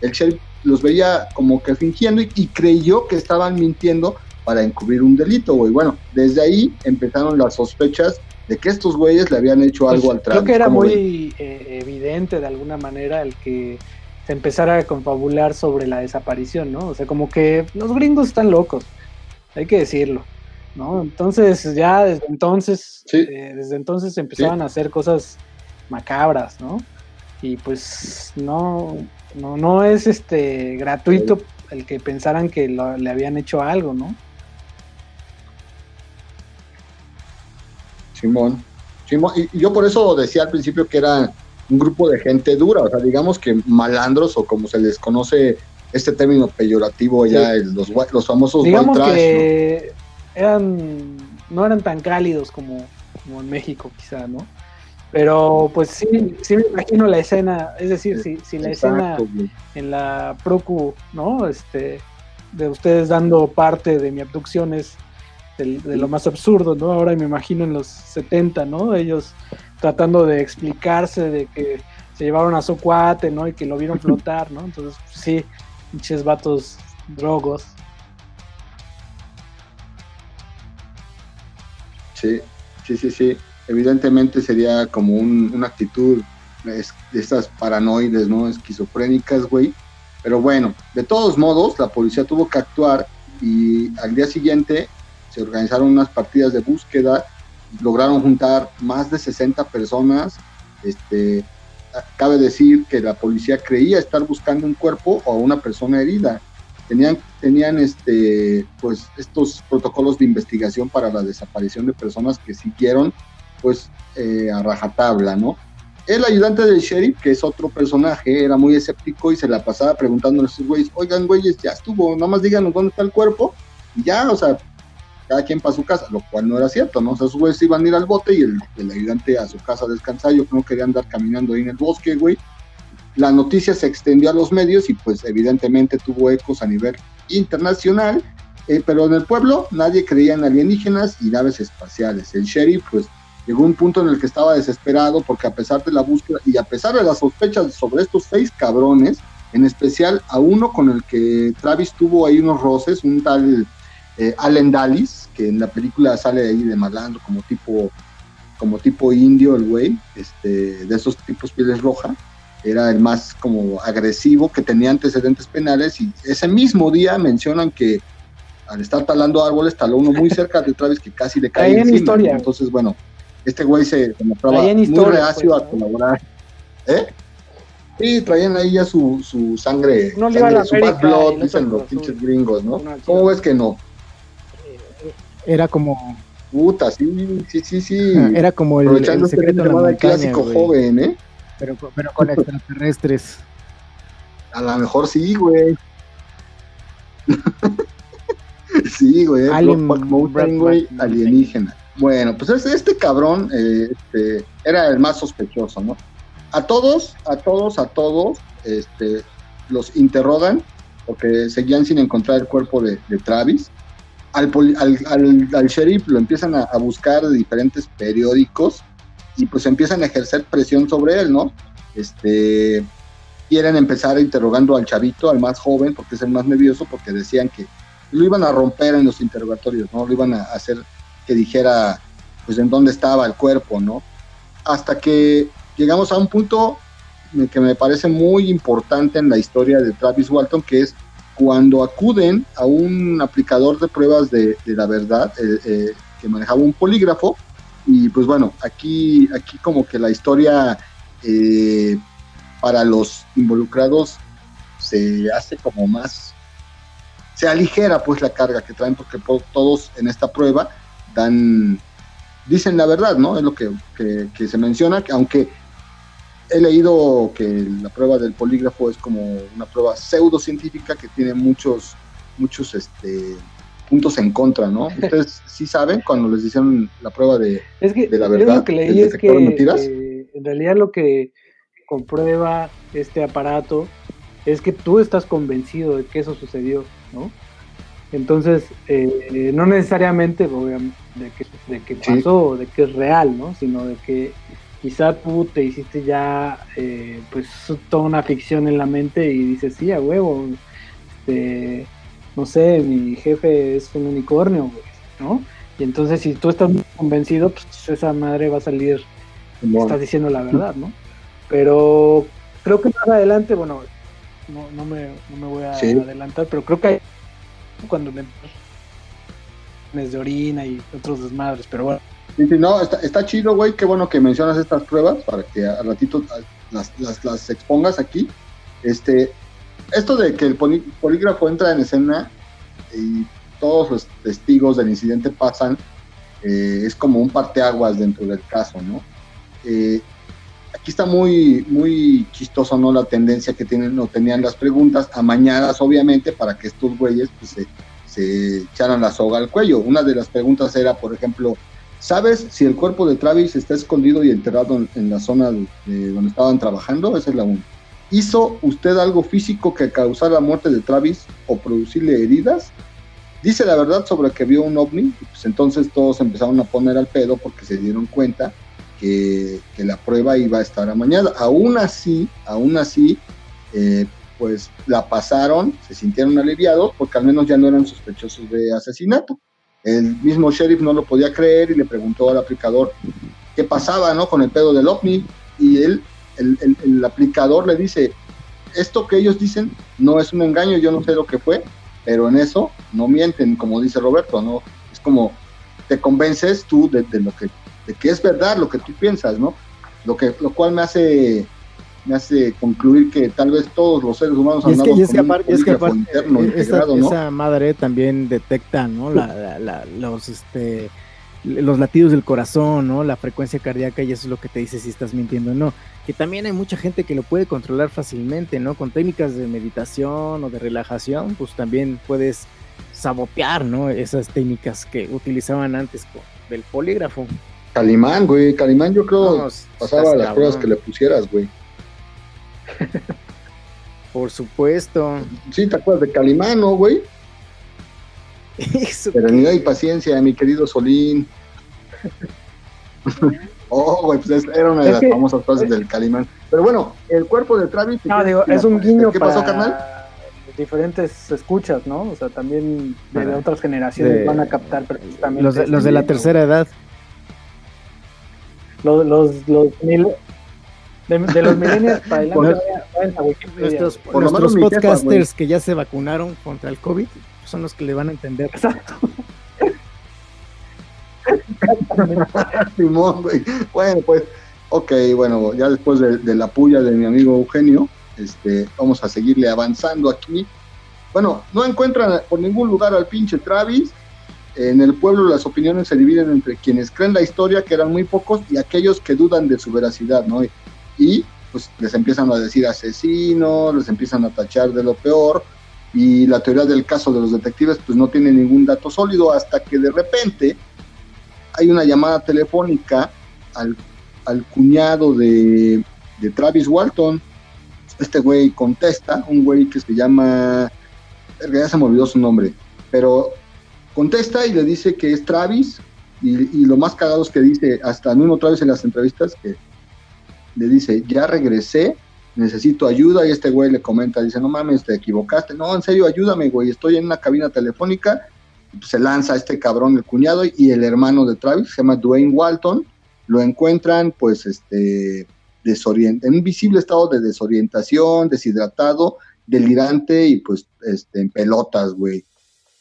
El sheriff los veía como que fingiendo y, y creyó que estaban mintiendo para encubrir un delito, güey. Bueno, desde ahí empezaron las sospechas de que estos güeyes le habían hecho algo Pues, al Travis. creo que era muy eh, evidente de alguna manera el que se empezara a confabular sobre la desaparición, ¿no? O sea, como que los gringos están locos, hay que decirlo, ¿no? Entonces ya desde entonces, Sí. eh, desde entonces empezaban a hacer cosas macabras, ¿no? Y pues no, no, no es este gratuito el que pensaran que lo- le habían hecho algo, ¿no? Simón. Simón. Y, y yo por eso decía al principio que era un grupo de gente dura, o sea, digamos que malandros o como se les conoce este término peyorativo ya, el- los, los famosos white trash, ¿no? Eran no eran tan cálidos como, como en México quizá, ¿no? Pero pues sí, sí me imagino la escena, es decir, si, si la escena güey. en la Procu, ¿no? Este, de ustedes dando parte de mi abducción es del- de, lo más absurdo, ¿no? Ahora me imagino en los 70, ¿no? Ellos tratando de explicarse de que se llevaron a su cuate, ¿no? Y que lo vieron flotar, ¿no? Entonces, sí, pinches vatos drogos. Sí, sí, sí. Evidentemente sería como un- una actitud de estas paranoides, ¿no? Esquizofrénicas, güey. Pero bueno, de todos modos, la policía tuvo que actuar y al día siguiente se organizaron unas partidas de búsqueda, lograron juntar más de 60 personas. Este, cabe decir que la policía creía estar buscando un cuerpo o una persona herida. Tenían, tenían este, pues, estos protocolos de investigación para la desaparición de personas que siguieron pues eh, a rajatabla, ¿no? El ayudante del sheriff, que es otro personaje, era muy escéptico y se la pasaba preguntando a estos güeyes, oigan güeyes, ya estuvo, nada más díganos dónde está el cuerpo, y ya, o sea, cada quien para su casa, lo cual no era cierto, ¿no? O sus güeyes iban a ir al bote y el, ayudante a su casa a descansar, yo no quería andar caminando ahí en el bosque, güey. La noticia se extendió a los medios y pues evidentemente tuvo ecos a nivel internacional, eh, pero en el pueblo nadie creía en alienígenas y naves espaciales. El sheriff pues llegó un punto en el que estaba desesperado porque a pesar de la búsqueda y a pesar de las sospechas sobre estos seis cabrones, en especial a uno con el que Travis tuvo ahí unos roces, un tal eh, Allen Dallis, que en la película sale ahí de malandro como tipo como tipo indio el güey, este, de esos tipos pieles roja, era el más como agresivo, que tenía antecedentes penales y ese mismo día mencionan que al estar talando árboles taló uno muy cerca de Travis que casi le cae Ahí en historia. Entonces, bueno, este güey se en muy historia, reacio pues, a ¿no? colaborar. ¿Eh? Sí, traían ahí ya su, su sangre, No le iba a la sangre, su bad blood, dicen los pinches gringos, ¿no? ¿Cómo ves que no? Era como, Puta, sí, sí, sí, sí. era como el, el Aprovechando este secreto de la llamada montaña, clásico güey, joven, ¿eh? Pero, con- pero con extraterrestres. A lo mejor sí, güey. sí, güey. Alien Mountain, güey, alienígena. Bueno, pues este, este cabrón eh, este, era el más sospechoso, ¿no? A todos, a todos, a todos, este, los interrogan porque seguían sin encontrar el cuerpo de, de Travis. Al, poli- al, al- al sheriff lo empiezan a, a buscar de diferentes periódicos y pues empiezan a ejercer presión sobre él, ¿no? Este, quieren empezar interrogando al chavito, al más joven, porque es el más nervioso, porque decían que lo iban a romper en los interrogatorios, ¿no? Lo iban a hacer que dijera, pues, en dónde estaba el cuerpo, ¿no? Hasta que llegamos a un punto que me parece muy importante en la historia de Travis Walton, que es cuando acuden a un aplicador de pruebas de, la verdad, eh, eh, que manejaba un polígrafo, y pues bueno, aquí, aquí como que la historia eh, para los involucrados se hace como más, se aligera pues la carga que traen porque po- todos en esta prueba dan, dicen la verdad, ¿no? Es lo que, que- que se menciona, que aunque he leído que la prueba del polígrafo es como una prueba pseudocientífica que tiene muchos, muchos este, puntos en contra, ¿no? Ustedes sí saben cuando les hicieron la prueba de, Es que, de la verdad, lo que leí es que eh, en realidad lo que comprueba este aparato es que tú estás convencido de que eso sucedió, ¿no? Entonces, eh, no necesariamente obviamente, de que, de que Sí. pasó, o de que es real, ¿no? Sino de que quizá tú te hiciste ya, eh, pues, toda una ficción en la mente y dices, sí, a huevo, este, no sé, mi jefe es un unicornio, güey, ¿no? Y entonces si tú estás convencido, pues esa madre va a salir, estás diciendo la verdad, ¿no? Pero creo que más adelante, bueno, no, no, me, no me voy a Sí. adelantar, pero creo que hay cuando me de orina y otros desmadres, pero bueno, Sí, sí, no, está, está chido, güey, qué bueno que mencionas estas pruebas para que a ratito las, las, las expongas aquí. Este, esto de que el polígrafo entra en escena y todos los testigos del incidente pasan, eh, es como un parteaguas dentro del caso, ¿no? Eh, aquí está muy, muy chistoso, ¿no? La tendencia que tienen o tenían las preguntas, amañadas, obviamente, para que estos güeyes pues, se, se echaran la soga al cuello. Una de las preguntas era, por ejemplo, ¿Sabes si el cuerpo de Travis está escondido y enterrado en, la zona de donde estaban trabajando? Esa es la una. ¿Hizo usted algo físico que causara la muerte de Travis o producirle heridas? Dice la verdad sobre que vio un ovni, pues entonces todos empezaron a poner al pedo porque se dieron cuenta que, que la prueba iba a estar amañada. Aún así, aún así, eh, pues la pasaron, se sintieron aliviados porque al menos ya no eran sospechosos de asesinato. El mismo sheriff no lo podía creer y le preguntó al aplicador qué pasaba ¿no? con el pedo del ovni. Y él, el, el- el aplicador le dice, esto que ellos dicen no es un engaño, yo no sé lo que fue, pero en eso no mienten, como dice Roberto, ¿no? Es como te convences tú de, de lo que, de que es verdad lo que tú piensas, ¿no? Lo, que, lo cual me hace me hace concluir que tal vez todos los seres humanos Y es que, andamos es que con un es que polígrafo aparte, interno eh, esa, integrado, ¿no? esa madre también detecta, ¿no? La, la- la- los, este, los latidos del corazón, ¿no? La frecuencia cardíaca y eso es lo que te dice si estás mintiendo o no. Que también hay mucha gente que lo puede controlar fácilmente, ¿no? Con técnicas de meditación o de relajación, pues también puedes sabotear, ¿no? Esas técnicas que utilizaban antes con del polígrafo. Calimán, güey, Calimán yo creo No, pasaba las pruebas que le pusieras, güey. Por supuesto. Sí, ¿te acuerdas de Calimán, no, güey? Eso Serenidad y paciencia, mi querido Solín. oh, güey, pues es- era una de Es las que- famosas frases del Calimán. Pero bueno, el cuerpo de Travis. No, digo, es un guiño ¿Qué para pasó, carnal? diferentes escuchas, ¿no? O sea, también de, otras generaciones de- van a captar perfectamente. los de, los de la este tercera edad. Los, los, los mil- de, de los millennials para adelante. Nuestros, jefa, podcasters que ya se vacunaron contra el COVID son los que le van a entender. Exacto. Simón, güey. Bueno, pues, ok, bueno, ya después de, de la puya de mi amigo Eugenio, este, vamos a seguirle avanzando aquí. Bueno, no encuentran por ningún lugar al pinche Travis. En el pueblo las opiniones se dividen entre quienes creen la historia, que eran muy pocos, y aquellos que dudan de su veracidad, ¿no? Y pues les empiezan a decir asesinos, les empiezan a tachar de lo peor, y la teoría del caso de los detectives pues no tiene ningún dato sólido hasta que de repente hay una llamada telefónica al, al cuñado de, de Travis Walton. Este güey contesta, un güey que se llama, ya se me olvidó su nombre, pero contesta y le dice que es Travis, y, y lo más cagado es que dice, hasta mismo Travis en las entrevistas, que le dice, ya regresé, necesito ayuda, y este güey le comenta, dice, no mames, te equivocaste, no, en serio, ayúdame, güey, estoy en una cabina telefónica, pues, se lanza este cabrón, el cuñado y el hermano de Travis, se llama Dwayne Walton, lo encuentran pues este desorient en un visible estado de desorientación, deshidratado, delirante y pues este en pelotas, güey.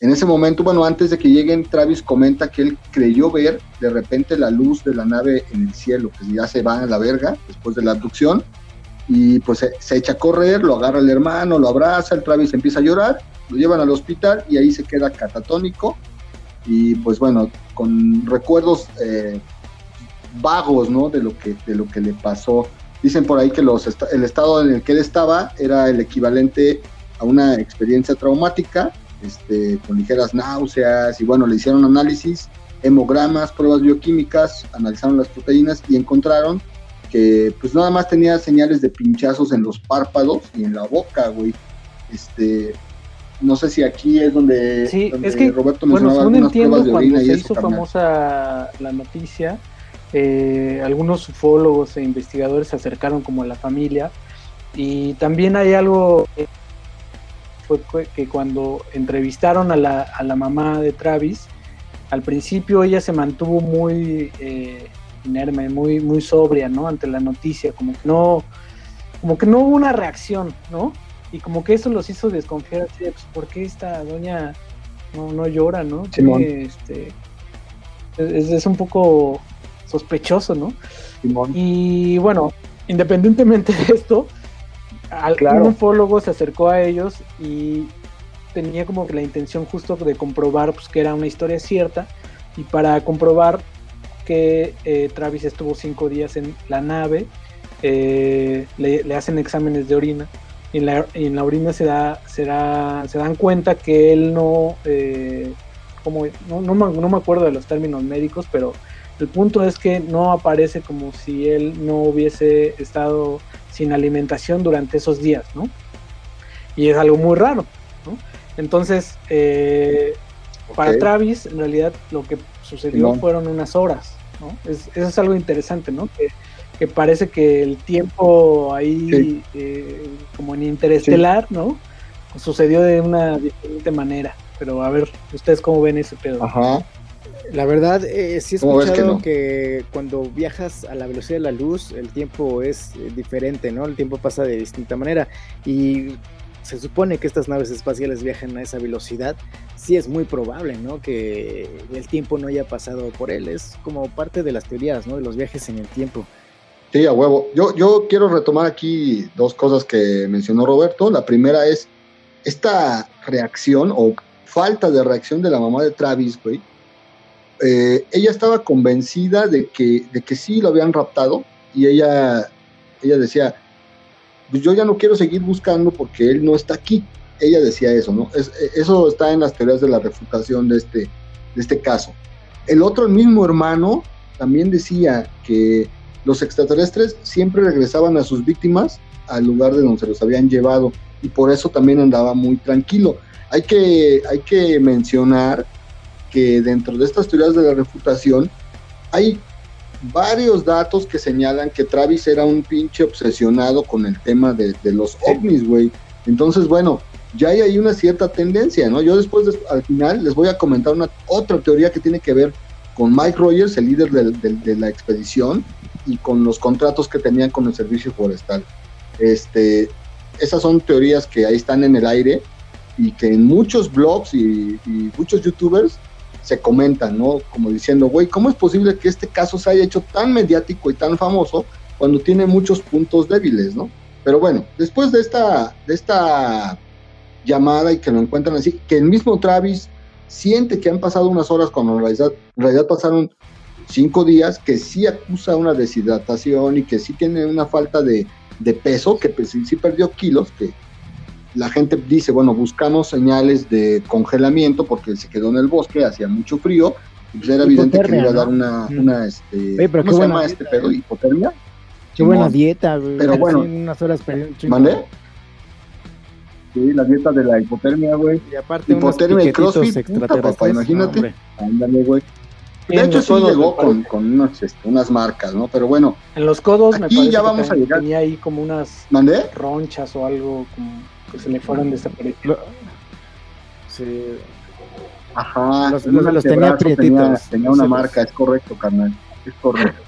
En ese momento, bueno, antes de que lleguen, Travis comenta que él creyó ver de repente la luz de la nave en el cielo, que ya se va a la verga después de la abducción, y pues se, echa a correr, lo agarra el hermano, lo abraza, el Travis empieza a llorar, lo llevan al hospital y ahí se queda catatónico y pues bueno, con recuerdos eh, vagos, ¿no? De lo que de lo que le pasó. Dicen por ahí que los el estado en el que él estaba era el equivalente a una experiencia traumática, este, con ligeras náuseas y bueno, le hicieron análisis, hemogramas, pruebas bioquímicas, analizaron las proteínas y encontraron que pues nada más tenía señales de pinchazos en los párpados y en la boca, güey. Este, no sé si aquí es donde, Sí, donde es que, Roberto Bueno, mencionaba según algunas pruebas de cuando orina y se hizo carnal. famosa la noticia, eh, algunos ufólogos e investigadores se acercaron como a la familia y también hay algo fue que- que cuando entrevistaron a la, a la mamá de Travis, al principio ella se mantuvo muy eh, inerme, muy, muy sobria, ¿no? Ante la noticia, como que no, como que no hubo una reacción, ¿no? Y como que eso los hizo desconfiar, así de, pues, ¿por qué esta doña no, no llora, ¿no? Simón. Este, es, es un poco sospechoso, ¿no? Simón. Y bueno, independientemente de esto, al- Claro. un ufólogo se acercó a ellos y tenía como que la intención justo de comprobar pues, que era una historia cierta y para comprobar que eh, Travis estuvo cinco días en la nave, eh, le, le hacen exámenes de orina y en la, y en la orina se, da, se, da- se dan cuenta que él no, eh, como, no, no me, no me acuerdo de los términos médicos, pero el punto es que no aparece como si él no hubiese estado sin alimentación durante esos días, ¿no? Y es algo muy raro, ¿no? Entonces, para. Travis, en realidad lo que sucedió fueron unas horas, ¿no? Es- eso es algo interesante, ¿no? Que, que parece que el tiempo ahí, Sí. eh, como en Interestelar, ¿no? Sucedió de una diferente manera. Pero a ver, ¿ustedes cómo ven ese pedo? Ajá. La verdad, eh, sí he ¿Cómo ves escuchado que que, cuando viajas a la velocidad de la luz, el tiempo es eh, diferente, ¿no? El tiempo pasa de distinta manera. Y se supone que estas naves espaciales viajan a esa velocidad. Sí es muy probable, ¿no? Que el tiempo no haya pasado por él. Es como parte de las teorías, ¿no? De los viajes en el tiempo. Sí, a huevo. Yo, yo quiero retomar aquí dos cosas que mencionó Roberto. La primera es esta reacción o falta de reacción de la mamá de Travis, güey. Eh, ella estaba convencida de que, de que sí lo habían raptado y ella, ella decía, pues yo ya no quiero seguir buscando porque él no está aquí. Ella decía eso, ¿no? Es, eso está en las teorías de la refutación de este, de este caso. El otro, el mismo hermano, también decía que los extraterrestres siempre regresaban a sus víctimas al lugar de donde se los habían llevado y por eso también andaba muy tranquilo. Hay que, hay que mencionar que dentro de estas teorías de la refutación hay varios datos que señalan que Travis era un pinche obsesionado con el tema de, los ovnis, güey. Entonces, bueno, ya hay ahí una cierta tendencia, ¿no? Yo después, al final, les voy a comentar una otra teoría que tiene que ver con Mike Rogers, el líder de la expedición, y con los contratos que tenían con el servicio forestal. Este, esas son teorías que ahí están en el aire y que en muchos blogs y, muchos youtubers se comentan, ¿no? Como diciendo, güey, ¿cómo es posible que este caso se haya hecho tan mediático y tan famoso cuando tiene muchos puntos débiles, ¿no? Pero bueno, después de esta, de esta llamada y que lo encuentran así, que el mismo Travis siente que han pasado unas horas cuando en realidad, pasaron cinco días, que sí acusa una deshidratación y que sí tiene una falta de, peso, que pues, sí, perdió kilos, que la gente dice, bueno, buscamos señales de congelamiento porque se quedó en el bosque, hacía mucho frío, y pues era evidente que le iba a dar una, una este, ¿cómo se llama este pedo? ¿Hipotermia? Qué buena dieta, güey. Pero bueno. unas horas ¿Mande? Sí, la dieta de la hipotermia, güey. Y aparte hipotermia y crossfit, puta, papá, imagínate. Ándale, güey. De hecho, sí llegó con, con este, unas marcas, ¿no? Pero bueno. En los codos, aquí me ya vamos a llegar. Tenía ahí como unas ¿Mandé? ronchas o algo como que se le fueron desapareciendo. Sí. Ajá. Los, los, tenía prietitos. Tenía, una marca, es correcto, carnal. Es correcto.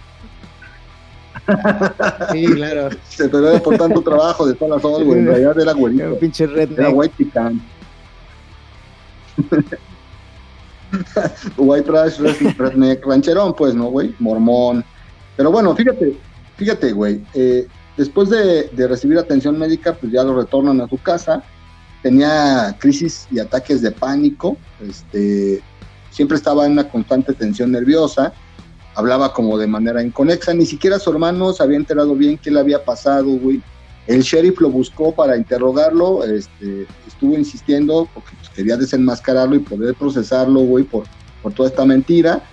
Sí, claro. Se te ve por tanto trabajo de todas las horas, güey. En realidad era güerito. Era pinche redneck. Era white pican. White trash, redneck, rancherón, pues, ¿no, güey? Mormón. Pero bueno, fíjate, fíjate, güey. Eh, después de, recibir atención médica, pues ya lo retornan a su casa. Tenía crisis y ataques de pánico. Este, siempre estaba en una constante tensión nerviosa. Hablaba como de manera inconexa. Ni siquiera su hermano se había enterado bien qué le había pasado, güey. El sheriff lo buscó para interrogarlo, este, estuvo insistiendo porque pues, quería desenmascararlo y poder procesarlo, güey, por, por toda esta mentira.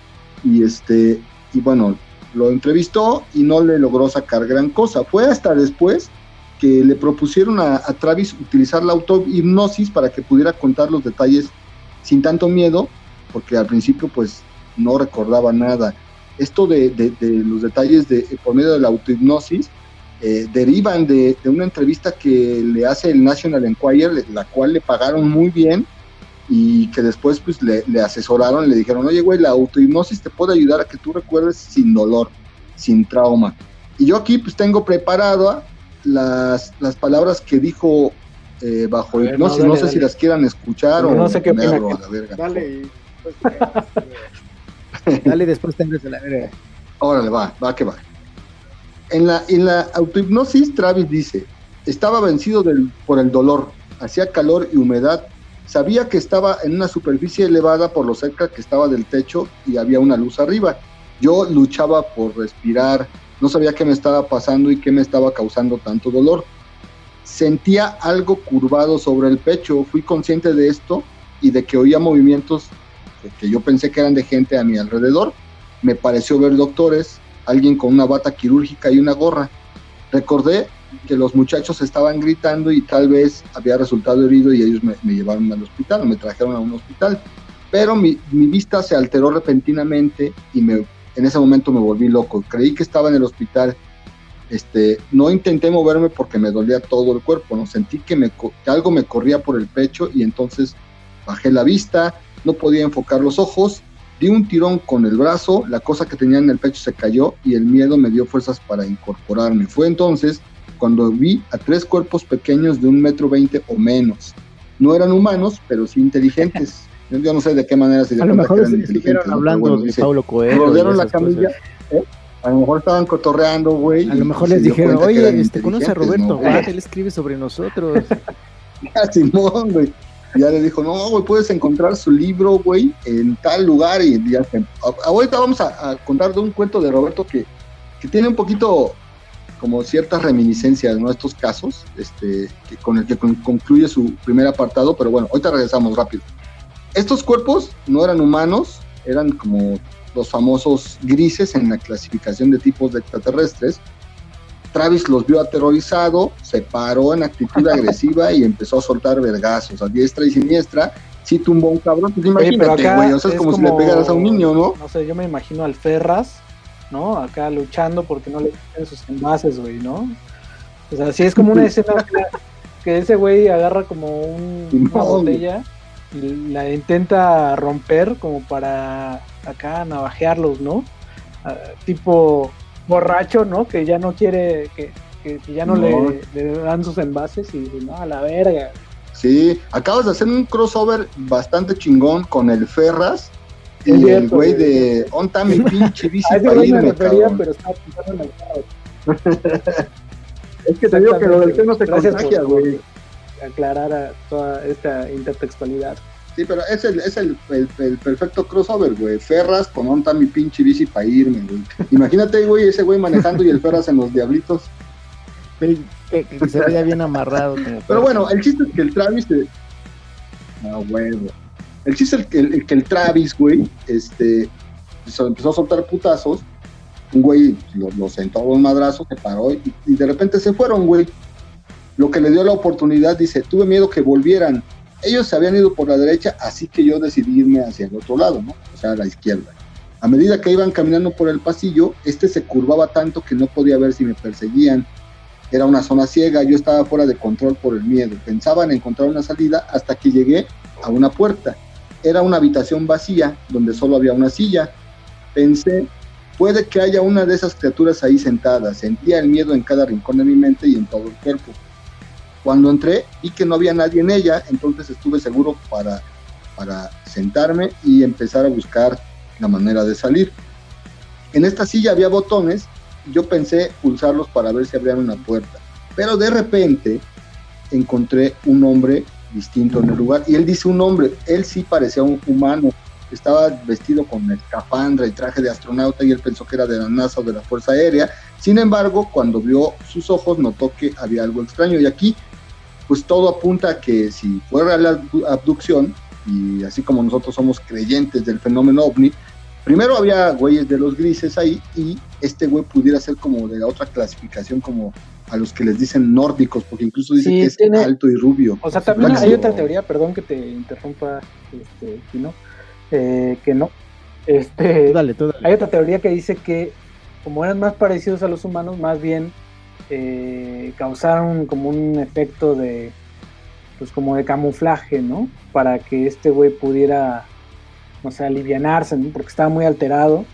Y este, y bueno, lo entrevistó y no le logró sacar gran cosa. Fue hasta después que le propusieron a, Travis utilizar la autohipnosis para que pudiera contar los detalles sin tanto miedo, porque al principio pues no recordaba nada. Esto de, los detalles de, por medio de la autohipnosis eh, derivan de, una entrevista que le hace el National Enquirer, la cual le pagaron muy bien y que después pues le, asesoraron, le dijeron, oye güey, la autohipnosis te puede ayudar a que tú recuerdes sin dolor, sin trauma. Y yo aquí pues tengo preparado las, las palabras que dijo eh, bajo hipnosis, no, sé si las quieran escuchar o no sé qué opina Dale, dale después tengas la verga. Órale, va, va que va. En la, en la autohipnosis, Travis dice, estaba vencido del, por el dolor, hacía calor y humedad, sabía que estaba en una superficie elevada por lo cerca que estaba del techo y había una luz arriba. Yo luchaba por respirar, no sabía qué me estaba pasando y qué me estaba causando tanto dolor. Sentía algo curvado sobre el pecho, fui consciente de esto y de que oía movimientos que yo pensé que eran de gente a mi alrededor. Me pareció ver doctores, alguien con una bata quirúrgica y una gorra. Recordé que los muchachos estaban gritando y tal vez había resultado herido y ellos me, llevaron al hospital, me trajeron a un hospital. Pero mi, vista se alteró repentinamente y me, en ese momento me volví loco. Creí que estaba en el hospital. Este, no intenté moverme porque me dolía todo el cuerpo, ¿no? Sentí que, me, que algo me corría por el pecho y entonces bajé la vista, no podía enfocar los ojos Di un tirón con el brazo, la cosa que tenía en el pecho se cayó y el miedo me dio fuerzas para incorporarme. Fue entonces cuando vi a tres cuerpos pequeños de un metro veinte o menos. No eran humanos, pero sí inteligentes. Yo no sé de qué manera se A lo mejor eran inteligentes. hablando de Paulo Coelho. Rodearon la camilla. ¿eh? A lo mejor estaban cotorreando, güey. A lo mejor les dijeron, que oye, este, conoce a Roberto ¿no, güey? Él escribe sobre nosotros. a Simón, güey. Ya le dijo, no, güey, puedes encontrar su libro, güey, en tal lugar. Y ya se- Ahorita vamos a, a contar de un cuento de Roberto que, que tiene un poquito como ciertas reminiscencias, ¿no? Estos casos, este, que con el que con- concluye su primer apartado, pero bueno, ahorita regresamos rápido. Estos cuerpos no eran humanos, eran como los famosos grises en la clasificación de tipos de extraterrestres. Travis los vio aterrorizado, se paró en actitud agresiva y empezó a soltar vergazos a diestra y siniestra. Sí tumbó un cabrón, pues imagínate, güey, o sea, es es como, si le como- pegaras a un niño, ¿no? No sé, yo me imagino al Ferras, ¿no? Acá luchando porque no le quiten sus envases, güey, ¿no? O sea, sí es como una escena que, ese güey agarra como un- una botella y la intenta romper como para acá navajearlos, ¿no? Ah, tipo borracho, ¿no? Que ya no quiere, que, que- que ya no, No. Le, le dan sus envases y dice, no, a la verga. Sí, acabas de hacer un crossover bastante chingón con el Ferras y Es el güey de On Time pinche bici para irme, refería, cabrón. pero estaba pensando en el Es que te digo que lo del té no se Gracias contagia, güey. aclarar a toda esta intertextualidad. Sí, pero es el, es el, el- el perfecto crossover, güey. Ferras con On Time pinche bici para irme, güey. Imagínate, güey, ese güey manejando y el Ferras en los diablitos. que, que- que se veía bien amarrado. Como Pero bueno, el chiste es que el Travis. eh, Ah, huevo. El chiste es que el, el- el Travis, güey, este. se empezó a soltar putazos. Un güey lo, sentó a un madrazo, se paró y, y de repente se fueron, güey. Lo que le dio la oportunidad, dice: Tuve miedo que volvieran. Ellos se habían ido por la derecha, así que yo decidí irme hacia el otro lado, ¿no? O sea, a la izquierda. A medida que iban caminando por el pasillo, este se curvaba tanto que no podía ver si me perseguían. Era una zona ciega, yo estaba fuera de control por el miedo. Pensaba en encontrar una salida hasta que llegué a una puerta. Era una habitación vacía donde solo había una silla. Pensé, puede que haya una de esas criaturas ahí sentada. Sentía el miedo en cada rincón de mi mente y en todo el cuerpo. Cuando entré, vi que no había nadie en ella, entonces estuve seguro para, para sentarme y empezar a buscar la manera de salir. En esta silla había botones yo pensé pulsarlos para ver si abrían una puerta. Pero de repente encontré un hombre distinto en el lugar. Y él dice un hombre, él sí parecía un humano. Estaba vestido con escafandra y traje de astronauta y él pensó que era de la NASA o de la Fuerza Aérea. Sin embargo, cuando vio sus ojos notó que había algo extraño. Y aquí, pues todo apunta a que si fuera la abdu- abducción, y así como nosotros somos creyentes del fenómeno ovni, primero había güeyes de los grises ahí y este güey pudiera ser como de la otra clasificación, como a los que les dicen nórdicos, porque incluso dice Sí, que es tiene- alto y rubio. O sea, también hay otra teoría, perdón que te interrumpa, este, Kino, eh, que no. Este, Tú dale, tú dale. hay otra teoría que dice que como eran más parecidos a los humanos, más bien eh, causaron como un efecto de, pues como de camuflaje, ¿no? Para que este güey pudiera, no sé, alivianarse, ¿no? Porque estaba muy alterado.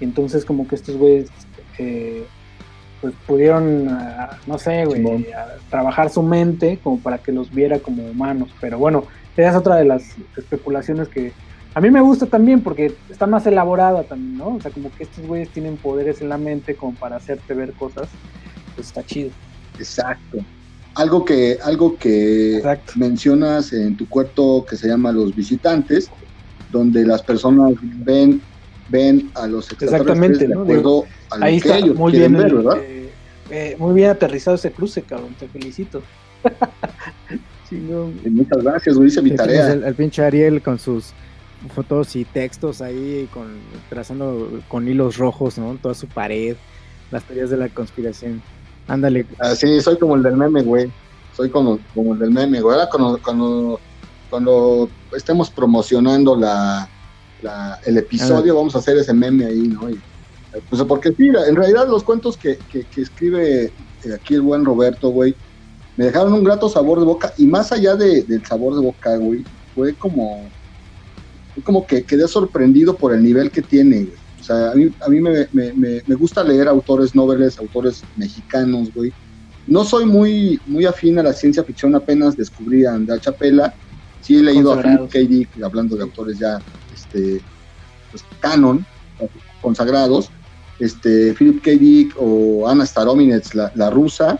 Y entonces como que estos güeyes, eh, pues pudieron, ah, no sé, güey, a trabajar su mente como para que los viera como humanos. Pero bueno, esa es otra de las especulaciones que a mí me gusta también porque está más elaborada también, ¿no? O sea, como que estos güeyes tienen poderes en la mente como para hacerte ver cosas, pues está chido. Exacto. Algo que, algo que Exacto. mencionas en tu cuarto que se llama Los Visitantes, donde las personas ven, ven a los extraterrestres Exactamente, de ¿no? acuerdo a lo Ahí que está ellos muy quieren bien, ver, el- ¿verdad? eh, eh, muy bien aterrizado ese cruce, cabrón, te felicito. Chingón. Y Muchas gracias, güey, hice mi tarea. El, el pinche Ariel con sus fotos y textos ahí, con trazando con hilos rojos, ¿no? Toda su pared, las teorías de la conspiración. Ándale, Así, soy como el del meme, güey. Soy como, como el del meme, güey. Ahora cuando, cuando, cuando estemos promocionando la, la- el episodio, vamos a hacer ese meme ahí, ¿no? Y, eh, pues porque sí, en realidad los cuentos que, que- que escribe eh, aquí el buen Roberto, güey, me dejaron un grato sabor de boca. Y más allá de- del sabor de boca, güey, fue como, fue como que quedé sorprendido por el nivel que tiene, güey. O sea, a mí, a mí me, me- me- me gusta leer autores noveles, autores mexicanos, güey. No soy muy, muy afín a la ciencia ficción, apenas descubrí a Andrés Chapela. Sí he leído a Philip. K. Dick, hablando de autores ya este, pues, canon, consagrados, este, Philip K. Dick o Ana Starominets, la, rusa.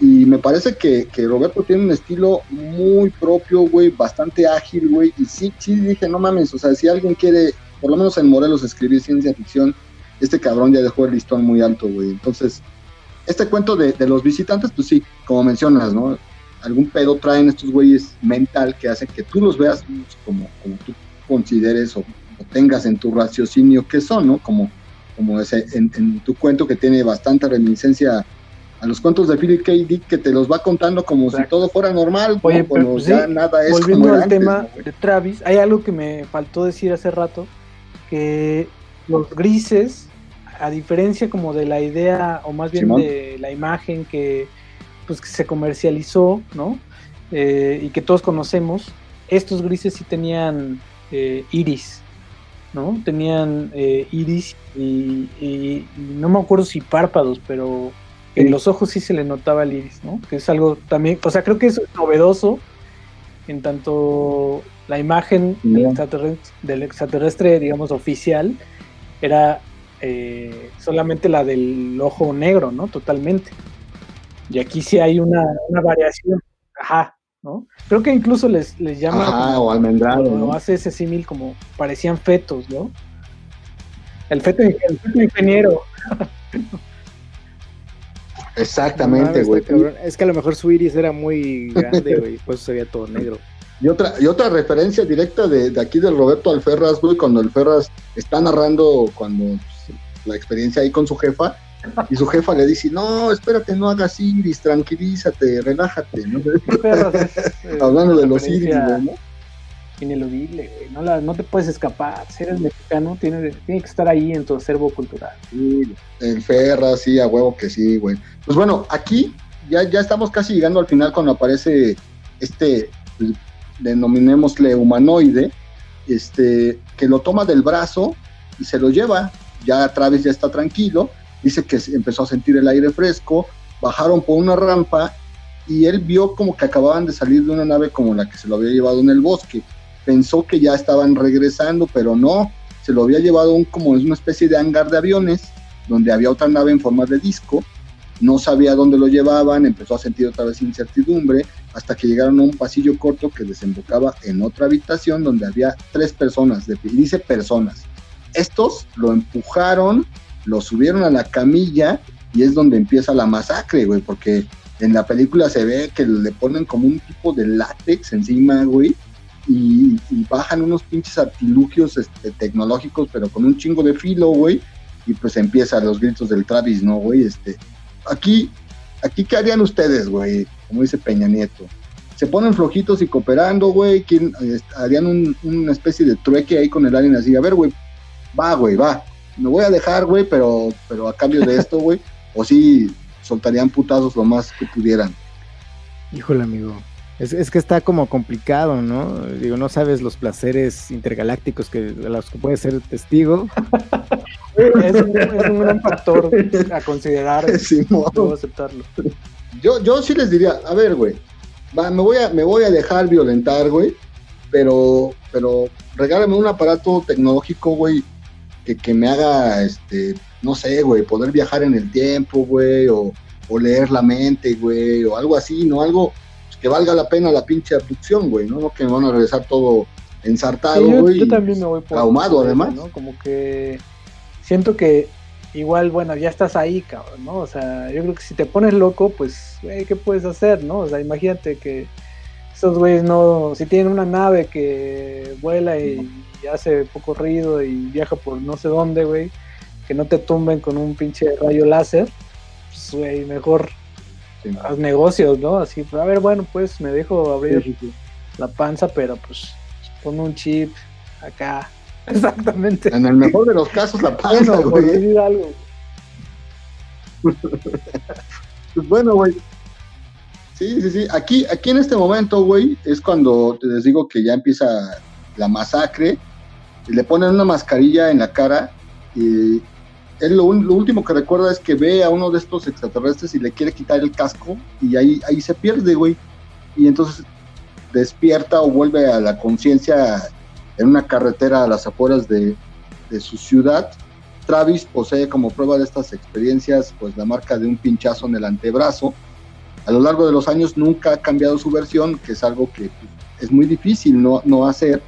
Y me parece que, que, Roberto tiene un estilo muy propio, güey, bastante ágil, güey. Y sí, sí dije, no mames, o sea, si alguien quiere, por lo menos en Morelos, escribir ciencia ficción, este cabrón ya dejó el listón muy alto, güey. Entonces, este cuento de, de, los visitantes, pues sí, como mencionas, ¿no? Algún pedo traen estos güeyes mental que hace que tú los veas como, como tú consideres o, o tengas en tu raciocinio que son, ¿no? Como como ese, en, en, tu cuento que tiene bastante reminiscencia a los cuentos de Philip K. Dick que te los va contando como Exacto. si todo fuera normal, Oye, ¿no? pero, pues, ya nada es volviendo como al antes, tema ¿no? de Travis, hay algo que me faltó decir hace rato, que los grises, a diferencia como de la idea, o más bien Simón. de la imagen que, pues, que se comercializó, ¿no? Eh, y que todos conocemos, estos grises sí tenían eh, iris, ¿no? Tenían eh, iris y, y, y, no me acuerdo si párpados, pero en los ojos sí se le notaba el iris, ¿no? Que es algo también, o sea, creo que eso es novedoso en tanto la imagen del extraterrestre, del extraterrestre digamos, oficial, era eh, solamente la del ojo negro, ¿no? Totalmente. Y aquí sí hay una, una variación. Ajá, ¿no? Creo que incluso les, les llama. Ajá, como, o almendrado. ¿no? ¿no? Hace ese símil como parecían fetos, ¿no? El feto, el feto ingeniero. Exactamente, güey. es que a lo mejor su iris era muy grande, güey, por eso se veía todo negro. Y otra, y otra referencia directa de, de aquí del Roberto Alferras, güey, cuando Alferras está narrando cuando pues, la experiencia ahí con su jefa, y su jefa le dice, no, espérate, no hagas iris, tranquilízate, relájate, ¿no? Es, eh, Hablando de los iris, ¿no? Ineludible, güey, no, la, no te puedes escapar, si eres mexicano, tiene, tiene que estar ahí en tu acervo cultural. Sí, el Ferras, sí, a huevo que sí, güey. Pues bueno, aquí ya, ya estamos casi llegando al final cuando aparece este, pues, denominémosle humanoide, este, que lo toma del brazo y se lo lleva. Ya Travis ya está tranquilo, dice que empezó a sentir el aire fresco, bajaron por una rampa y él vio como que acababan de salir de una nave como la que se lo había llevado en el bosque. Pensó que ya estaban regresando, pero no, se lo había llevado un, como una especie de hangar de aviones, donde había otra nave en forma de disco, no sabía dónde lo llevaban, empezó a sentir otra vez incertidumbre, hasta que llegaron a un pasillo corto que desembocaba en otra habitación donde había tres personas, dice personas. Estos lo empujaron, lo subieron a la camilla y es donde empieza la masacre, güey, porque en la película se ve que le ponen como un tipo de látex encima, güey, y, bajan unos pinches artilugios este, tecnológicos, pero con un chingo de filo, güey, y pues empiezan los gritos del Travis, ¿no, güey? Este, aquí, aquí, ¿qué harían ustedes, güey? Como dice Peña Nieto. Se ponen flojitos y cooperando, güey, harían un, una especie de trueque ahí con el alien así, a ver, güey, va, güey, va, me voy a dejar, güey, pero, pero a cambio de esto, güey, o sí soltarían putazos lo más que pudieran. Híjole, amigo. Es, es, que está como complicado, ¿no? Digo, no sabes los placeres intergalácticos que, de los que puedes ser testigo. es, un, es, un, gran factor a considerar. Sí, Puedo aceptarlo. Yo, yo sí les diría, a ver, güey, me, voy a, me voy a dejar violentar, güey, pero, pero regálame un aparato tecnológico, güey, que, que me haga, este, no sé, güey, poder viajar en el tiempo, güey, o, o leer la mente, güey, o algo así, ¿no? Algo que valga la pena la pinche abducción, güey, ¿no? No que me van a regresar todo ensartado, güey. Sí, yo, yo, también me voy por traumado, además. ¿no? Como que siento que igual, bueno, ya estás ahí, cabrón, ¿no? O sea, yo creo que si te pones loco, pues, güey, ¿qué puedes hacer, no? O sea, imagínate que esos güeyes no, si tienen una nave que vuela y, y hace poco ruido y viaja por no sé dónde, güey, que no te tumben con un pinche rayo láser, pues, güey, mejor sí, haz negocios, ¿no? Así, a ver, bueno, pues me dejo abrir sí, sí, la panza, pero pues pon un chip acá. Exactamente. En el mejor de los casos, la panza, bueno, güey. decir algo. pues bueno, güey. Sí, sí, sí. Aquí, aquí en este momento, güey, es cuando les digo que ya empieza la masacre. Le ponen una mascarilla en la cara. Y él lo, lo, último que recuerda es que ve a uno de estos extraterrestres y le quiere quitar el casco y ahí, ahí se pierde, güey. Y entonces despierta o vuelve a la conciencia en una carretera a las afueras de, de, su ciudad Travis posee como prueba de estas experiencias pues la marca de un pinchazo en el antebrazo. A lo largo de los años nunca ha cambiado su versión, que es algo que pues, es muy difícil no, no hacer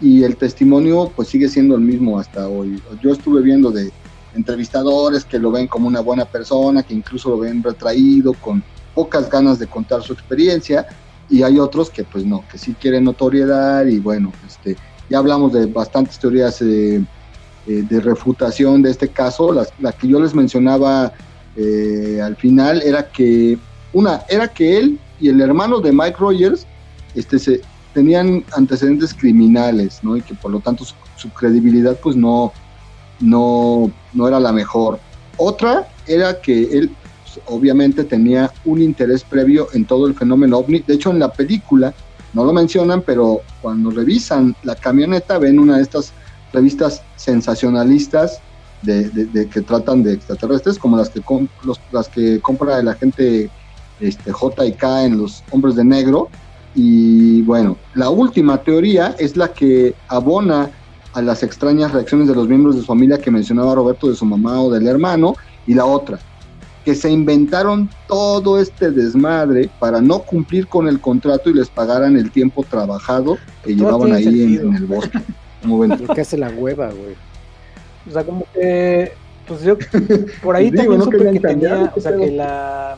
y el testimonio pues sigue siendo el mismo hasta hoy. Yo estuve viendo de entrevistadores que lo ven como una buena persona, que incluso lo ven retraído, con pocas ganas de contar su experiencia, y hay otros que pues no, que sí quieren notoriedad y bueno, este, ya hablamos de bastantes teorías eh, eh, de refutación de este caso, la que yo les mencionaba eh, al final era que una era que él y el hermano de Mike Rogers este, se, tenían antecedentes criminales, ¿no? Y que por lo tanto su, credibilidad pues no, no, no era la mejor. Otra era que él pues, obviamente tenía un interés previo en todo el fenómeno ovni. De hecho, en la película no lo mencionan, pero cuando revisan la camioneta ven una de estas revistas sensacionalistas de, que tratan de extraterrestres, como las que, las que compra la gente este, J y K en los hombres de negro, y bueno, la última teoría es la que abona a las extrañas reacciones de los miembros de su familia que mencionaba Roberto de su mamá o del hermano, y la otra, que se inventaron todo este desmadre para no cumplir con el contrato y les pagaran el tiempo trabajado que llevaban ahí en, el bosque. Lo que hace la hueva, güey. O sea, como que, pues yo por ahí también supe que tenía, o sea, que la,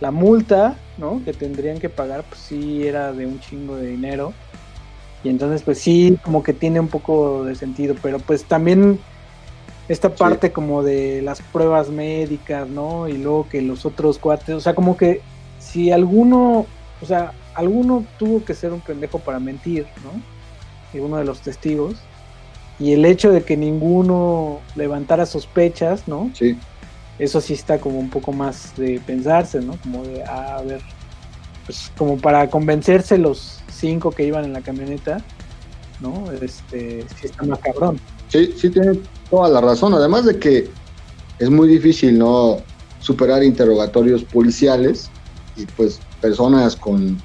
la multa ¿no? Que tendrían que pagar, pues sí era de un chingo de dinero. Y entonces, pues sí, como que tiene un poco de sentido, pero pues también esta parte como de las pruebas médicas, ¿no? Y luego que los otros cuates, o sea, como que si alguno, o sea, alguno tuvo que ser un pendejo para mentir, ¿no? Y uno de los testigos. Y el hecho de que ninguno levantara sospechas, ¿no? Sí eso sí está como un poco más de pensarse, ¿no? Como de, ah, a ver, pues como para convencerse los cinco que iban en la camioneta, ¿no? Este, sí está más cabrón. Sí, sí tiene toda la razón, además de que es muy difícil, ¿no? Superar interrogatorios policiales y pues personas con,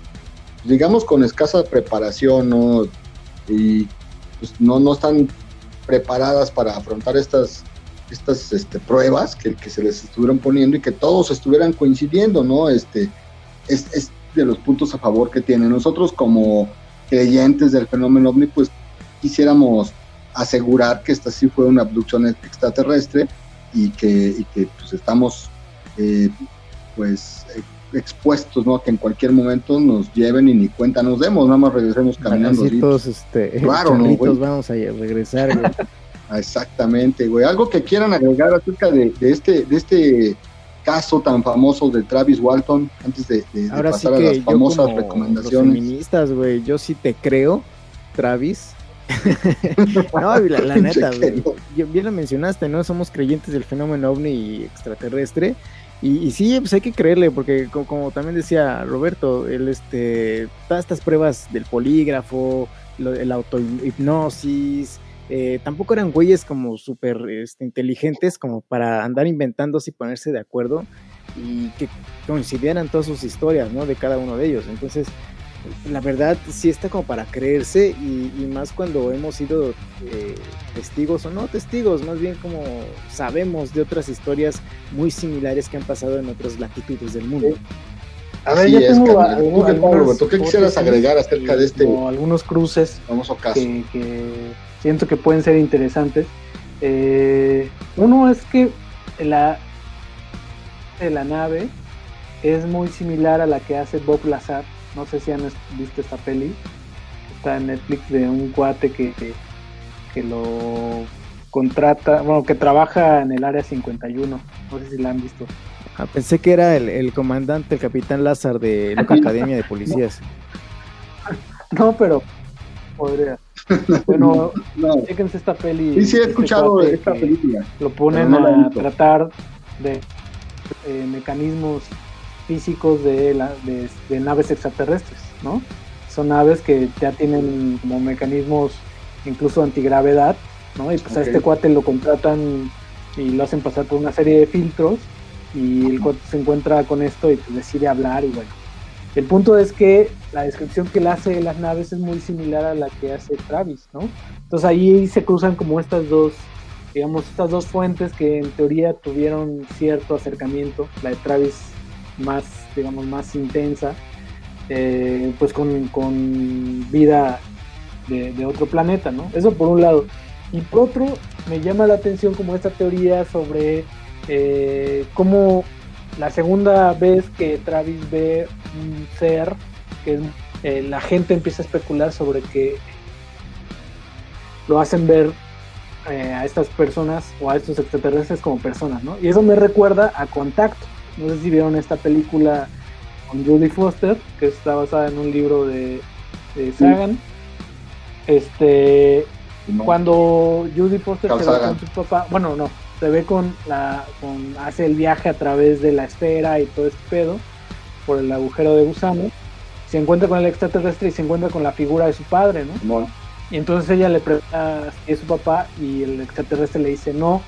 digamos, con escasa preparación, ¿no? Y pues no, no están preparadas para afrontar estas estas este, pruebas que, que, se les estuvieron poniendo y que todos estuvieran coincidiendo, ¿no? Este, es, de los puntos a favor que tiene. Nosotros como creyentes del fenómeno ovni, pues quisiéramos asegurar que esta sí fue una abducción extraterrestre y que, que pues estamos eh, pues expuestos, ¿no? Que en cualquier momento nos lleven y ni cuenta nos demos, nada más regresemos caminando. Todos, este, claro, ¿no, vamos a regresar, Exactamente, güey. Algo que quieran agregar acerca de, este, de este caso tan famoso de Travis Walton antes de, pasar a las famosas recomendaciones. feministas, güey, yo sí te creo, Travis. no, la, neta, güey. Bien lo mencionaste, ¿no? Somos creyentes del fenómeno ovni extraterrestre. Y, sí, pues hay que creerle, porque como, también decía Roberto, el, este, todas estas pruebas del polígrafo, el autohipnosis, eh, tampoco eran güeyes como súper este, inteligentes como para andar inventándose y ponerse de acuerdo y que coincidieran todas sus historias, ¿no? De cada uno de ellos. Entonces, la verdad sí está como para creerse y, más cuando hemos sido eh, testigos o no testigos, más bien como sabemos de otras historias muy similares que han pasado en otras latitudes del mundo. A ver, yo tengo ¿Tú qué quisieras agregar acerca de este? algunos cruces famoso caso. que siento que pueden ser interesantes. Eh, uno es que la de la nave es muy similar a la que hace Bob Lazar. No sé si han visto esta peli. Está en Netflix de un cuate que, que, lo contrata, bueno, que trabaja en el área 51. No sé si la han visto. Ah, pensé que era el, comandante, el capitán Lazar de la Academia de Policías. no, pero podría. Bueno, no. esta peli. Sí, sí, he este escuchado esta película. Lo ponen a tratar de eh, mecanismos físicos de, la, de, naves extraterrestres, ¿no? Son naves que ya tienen como mecanismos incluso antigravedad, ¿no? Y pues a este cuate lo contratan y lo hacen pasar por una serie de filtros y el cuate se encuentra con esto y pues decide hablar y bueno, el punto es que la descripción que él hace de las naves es muy similar a la que hace Travis, ¿no? Entonces ahí se cruzan como estas dos digamos, estas dos fuentes que en teoría tuvieron cierto acercamiento, la de Travis más, digamos, más intensa, eh, pues con, con vida de, de, otro planeta, ¿no? Eso por un lado. Y por otro, me llama la atención como esta teoría sobre eh, cómo la segunda vez que Travis ve un ser, que eh, la gente empieza a especular sobre que lo hacen ver eh, a estas personas o a estos extraterrestres como personas, ¿no? Y eso me recuerda a Contacto. No sé si vieron esta película con Judy Foster, que está basada en un libro de, de Sagan. Este, no. cuando Judy Foster Carl se va con su papá, bueno, no, se ve con la, con, hace el viaje a través de la esfera y todo este pedo por el agujero de gusano, se encuentra con el extraterrestre y se encuentra con la figura de su padre, ¿no? Simón. Y entonces ella le pregunta si es su papá y el extraterrestre le dice, no,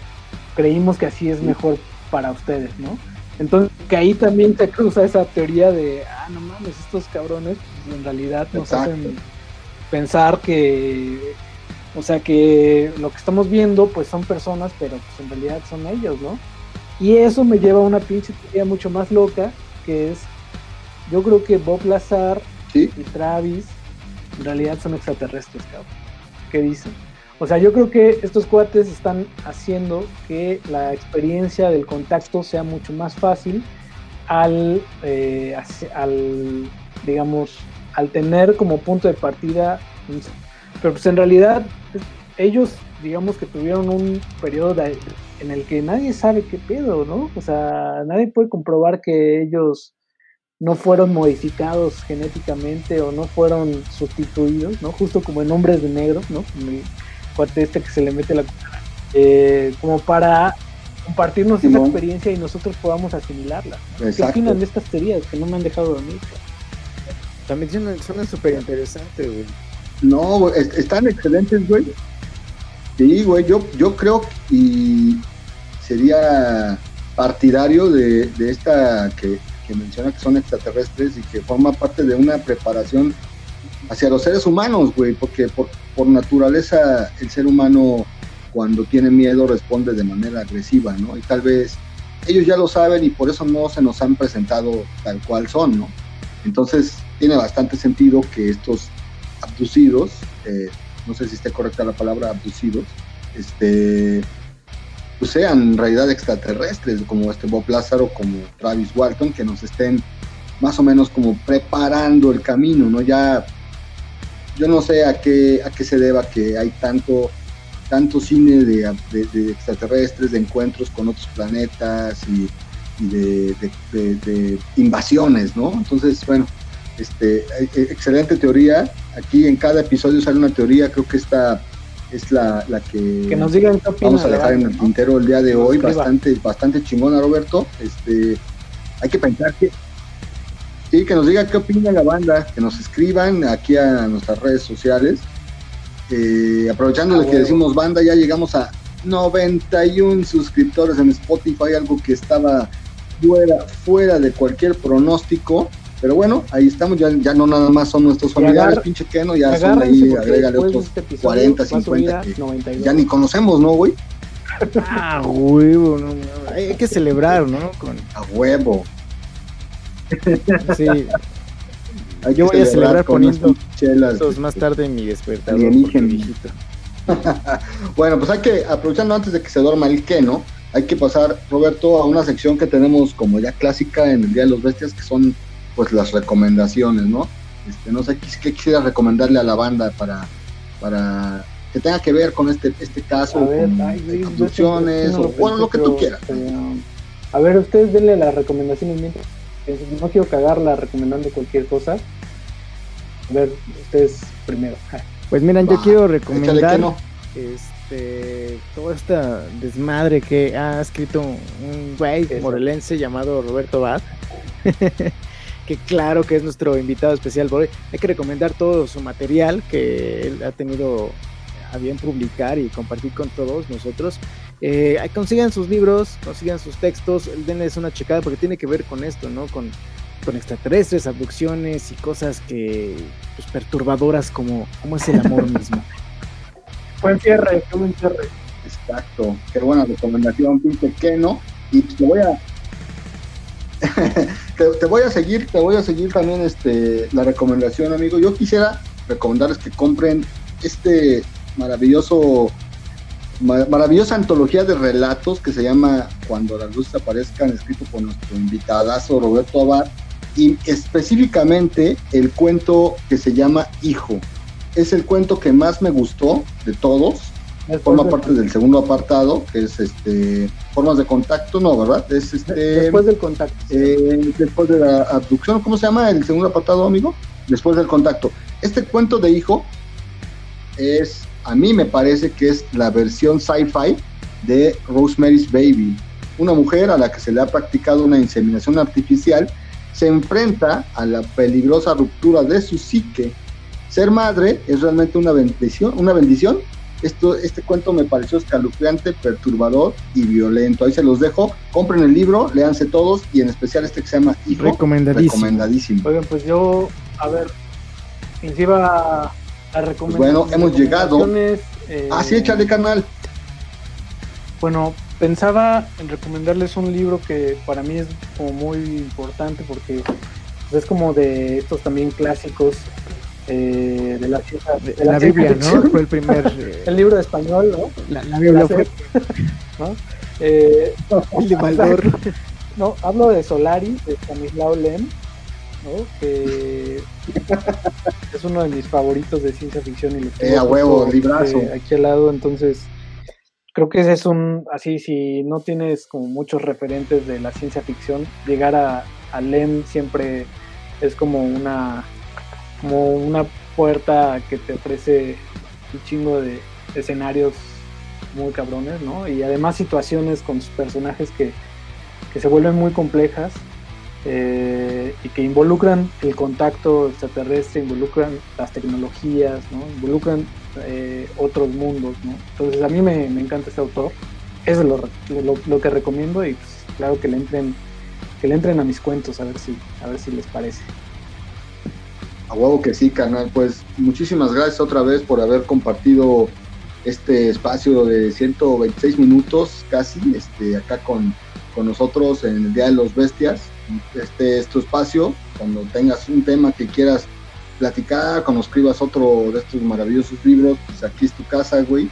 creímos que así es mejor para ustedes, ¿no? Entonces, que ahí también se cruza esa teoría de, ah, no mames, estos cabrones pues, en realidad nos Exacto. hacen pensar que, o sea, que lo que estamos viendo pues son personas, pero pues en realidad son ellos, ¿no? Y eso me lleva a una pinche teoría mucho más loca, que es, yo creo que Bob Lazar Sí, y Travis en realidad son extraterrestres, cabrón. ¿Qué dicen? O sea, yo creo que estos cuates están haciendo que la experiencia del contacto sea mucho más fácil al, eh, al digamos, al tener como punto de partida. Pero pues en realidad ellos, digamos que tuvieron un periodo de- en el que nadie sabe qué pedo, ¿no? O sea, nadie puede comprobar que ellos no fueron modificados genéticamente o no fueron sustituidos, ¿no? Justo como en Hombres de Negro, ¿no? Como el cuate este que se le mete la. Eh, como para compartirnos esa experiencia y nosotros podamos asimilarla. ¿Qué exacto. opinan de estas teorías que no me han dejado dormir? También suena, suena súper interesante, güey. No, están excelentes, güey. Sí, güey, yo, yo creo y sería partidario de, de esta que, menciona que son extraterrestres y que forma parte de una preparación hacia los seres humanos, güey, porque por, por naturaleza el ser humano cuando tiene miedo responde de manera agresiva, ¿no? Y tal vez ellos ya lo saben y por eso no se nos han presentado tal cual son, ¿no? Entonces tiene bastante sentido que estos abducidos, eh, no sé si esté correcta la palabra abducidos, este, pues sean en realidad extraterrestres, como este Bob Lázaro, como Travis Walton, que nos estén más o menos como preparando el camino, ¿no? Ya, yo no sé a qué, a qué se deba que hay tanto, tanto cine de, de- extraterrestres, de encuentros con otros planetas y, de- de invasiones, ¿no? Entonces, bueno, este, eh, eh, excelente teoría. Aquí en cada episodio sale una teoría, creo que esta es la, la que, Que nos digan qué opinan. vamos a dejar en el tintero el día de hoy, Escriban. bastante, bastante chingona, Roberto. Este, hay que pensar que sí, que nos diga qué opina la banda, que nos escriban aquí a nuestras redes sociales. Eh, aprovechando Ah, de que decimos banda, ya llegamos a 91 suscriptores en Spotify, algo que estaba fuera, fuera de cualquier pronóstico. Pero bueno, ahí estamos, ya, ya no nada más son nuestros familiares, agar- pinche Keno, ya son ahí, agrégale otros este episodio 40, va a subir 50 a que 92. ya ni conocemos, ¿no, güey? Ah, huevo, no, no, hay que celebrar, ¿no? Con, A huevo. sí, Hay Yo que voy a celebrar con poniendo chelas. esos más tarde en mi despertador. Viejito. Bueno, pues hay que, aprovechando antes de que se duerma el Keno, hay que pasar, Roberto, a una sección que tenemos como ya clásica en el Día de los Bestias, que son pues las recomendaciones, ¿no? Este, no sé qué, quisiera recomendarle a la banda para, para que tenga que ver con este, este caso, A ver, con ay, güey, yo abducciones, no lo o bueno, lo que tú quieras. pero, este, a ver, ustedes denle las recomendaciones mientras. eh, No quiero cagarla recomendando cualquier cosa. A ver, ustedes primero. Pues miren, yo quiero recomendar este toda esta desmadre que ha escrito un güey morelense llamado Roberto Bad. que claro que es nuestro invitado especial por hoy. Hay que recomendar todo su material que él ha tenido a bien publicar y compartir con todos nosotros. Eh, consigan sus libros, consigan sus textos, denles una checada porque tiene que ver con esto, ¿no? Con, con extraterrestres, abducciones y cosas que pues, perturbadoras como, como es el amor mismo. Buen cierre, qué buen cierre. Exacto, qué buena recomendación, pinche Keno. Y te voy a te, voy a seguir, te voy a seguir también este la recomendación, amigo. Yo quisiera recomendarles que compren este maravilloso maravillosa antología de relatos que se llama Cuando las luces aparezcan, escrito por nuestro invitadazo Roberto Abad, y específicamente el cuento que se llama Hijo. Es el cuento que más me gustó de todos. Forma parte del segundo apartado, que es este formas de contacto, no, ¿verdad? Es este después del contacto. Eh, después de la abducción, ¿cómo se llama el segundo apartado, amigo? Después del contacto. Este cuento de hijo es a mí me parece que es la versión sci-fi de Rosemary's Baby. Una mujer a la que se le ha practicado una inseminación artificial se enfrenta a la peligrosa ruptura de su psique. Ser madre es realmente una bendición, una bendición. Esto, este cuento me pareció escalofriante, perturbador y violento. Ahí se los dejo. Compren el libro, léanse todos y en especial este que se llama Hijo. Recomendadísimo. Recomendadísimo. Oigan, pues yo, a ver, iba pues bueno, hemos llegado. Eh, ah, sí, échale canal. Bueno, pensaba en recomendarles un libro que para mí es como muy importante porque es como de estos también clásicos eh, de la de, la, Biblia, ¿no? Fue el primer. el libro de español, ¿no? La, Biblia fue. ¿no? Eh, el de Maldor. No, hablo de Solari, de Stanislao Lem, que es uno de mis favoritos de ciencia ficción y lo eh, a huevo, librazo. aquí al lado, entonces creo que ese es un, así, si no tienes como muchos referentes de la ciencia ficción, llegar a, a LEM siempre es como una, como una puerta que te ofrece un chingo de escenarios muy cabrones, ¿no? Y además situaciones con sus personajes que, que se vuelven muy complejas eh, y que involucran el contacto extraterrestre, involucran las tecnologías, involucran eh, otros mundos. Entonces a mí me, encanta este autor, eso es lo, que recomiendo y pues, claro que le entren que le entren a mis cuentos a ver si a ver si les parece. A huevo que sí, canal. Pues muchísimas gracias otra vez por haber compartido este espacio de 126 minutos casi, este, acá con, con nosotros en el Día de los Bestias este es tu espacio, cuando tengas un tema que quieras platicar, cuando escribas otro de estos maravillosos libros, pues aquí es tu casa, güey,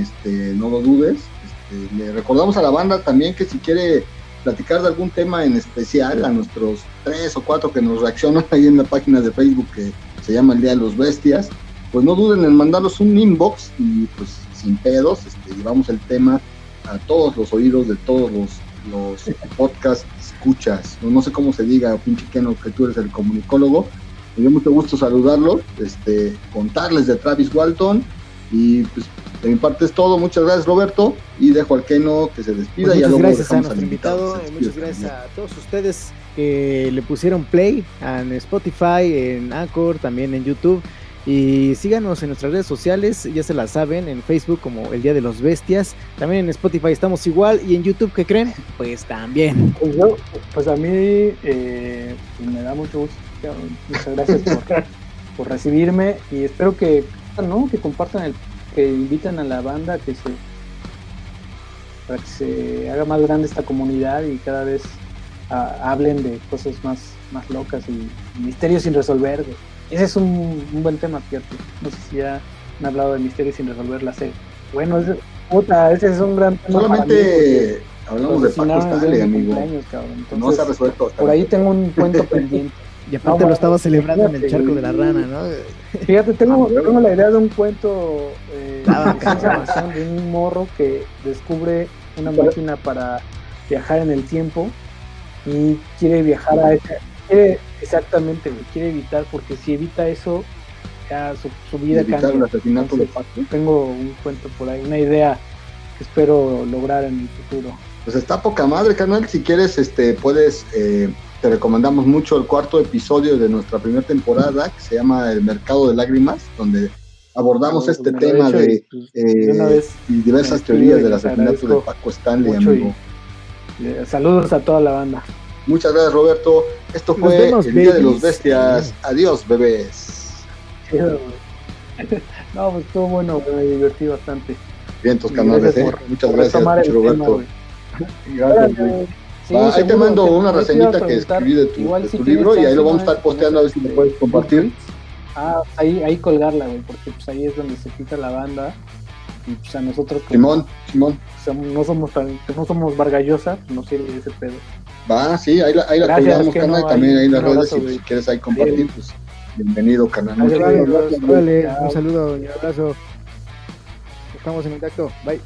este, no lo dudes. Este, le recordamos a la banda también que si quiere platicar de algún tema en especial, a nuestros tres o cuatro que nos reaccionan ahí en la página de Facebook que se llama El Día de los Bestias, pues no duden en mandarnos un inbox y pues sin pedos, este, llevamos el tema a todos los oídos de todos los, los podcasts escuchas, no, sé cómo se diga, pinche Keno, que tú eres el comunicólogo. Me dio mucho gusto saludarlos, este, contarles de Travis Walton y pues de mi parte es todo. Muchas gracias Roberto y dejo al Keno que se despida. Pues muchas gracias a nuestro invitado, muchas gracias a todos ustedes que le pusieron play en Spotify, en Anchor, también en YouTube. Y síganos en nuestras redes sociales, ya se las saben, en Facebook como El Día de los Bestias. También en Spotify estamos igual. ¿Y en YouTube qué creen? Pues también. Pues, yo, pues a mí eh, me da mucho gusto. Muchas gracias por, recibirme y espero que, ¿no? que compartan, el, que inviten a la banda que se, para que se haga más grande esta comunidad y cada vez ah, hablen de cosas más, más locas y, misterios sin resolver. Ese es un, buen tema, cierto. No sé si ya han hablado de misterios sin resolver la serie. Bueno, puta, ese es un gran tema. Solamente hablamos de Paco Stanley, amigo. no se ha resuelto. Por ahí tengo un cuento pendiente. Y aparte lo estaba celebrando en el charco de la rana, ¿no? Fíjate, tengo, tengo la idea de un cuento eh, de un morro que descubre una máquina para viajar en el tiempo y quiere viajar a ese, exactamente, quiere evitar, porque si evita eso, ya su, vida cambia. Tengo un cuento por ahí, una idea que espero lograr en el futuro. Pues está poca madre, canal. Si quieres, este, puedes, eh, te recomendamos mucho el cuarto episodio de nuestra primera temporada, que se llama El Mercado de Lágrimas, donde abordamos este tema de, pues, eh, y diversas teorías del asesinato de Paco Stanley, amigo. Eh, saludos a toda la banda. Muchas gracias, Roberto. Esto fue el Día de los Bestias. Adiós, bebés. no, pues estuvo bueno, me divertí bastante. Vientos Y canales, gracias ¿eh? Muchas gracias, Roberto. Gracias, güey. Sí, Va, ahí te mando una reseñita que escribí de tu, de libro y ahí lo vamos a estar posteando a ver si lo puedes compartir. Ah, ahí, ahí colgarla, güey, porque pues ahí es donde se quita la banda. Y pues a nosotros como Simón, Simón. somos- no somos tan, no somos Vargallosa, pues no sirve ese pedo. Va, sí, ahí la, ahí la Gracias, colgamos, también ahí, las redes, si quieres ahí compartir, pues bienvenido, gracias. Órale, Chao. un saludo y un abrazo. Estamos en contacto. Bye.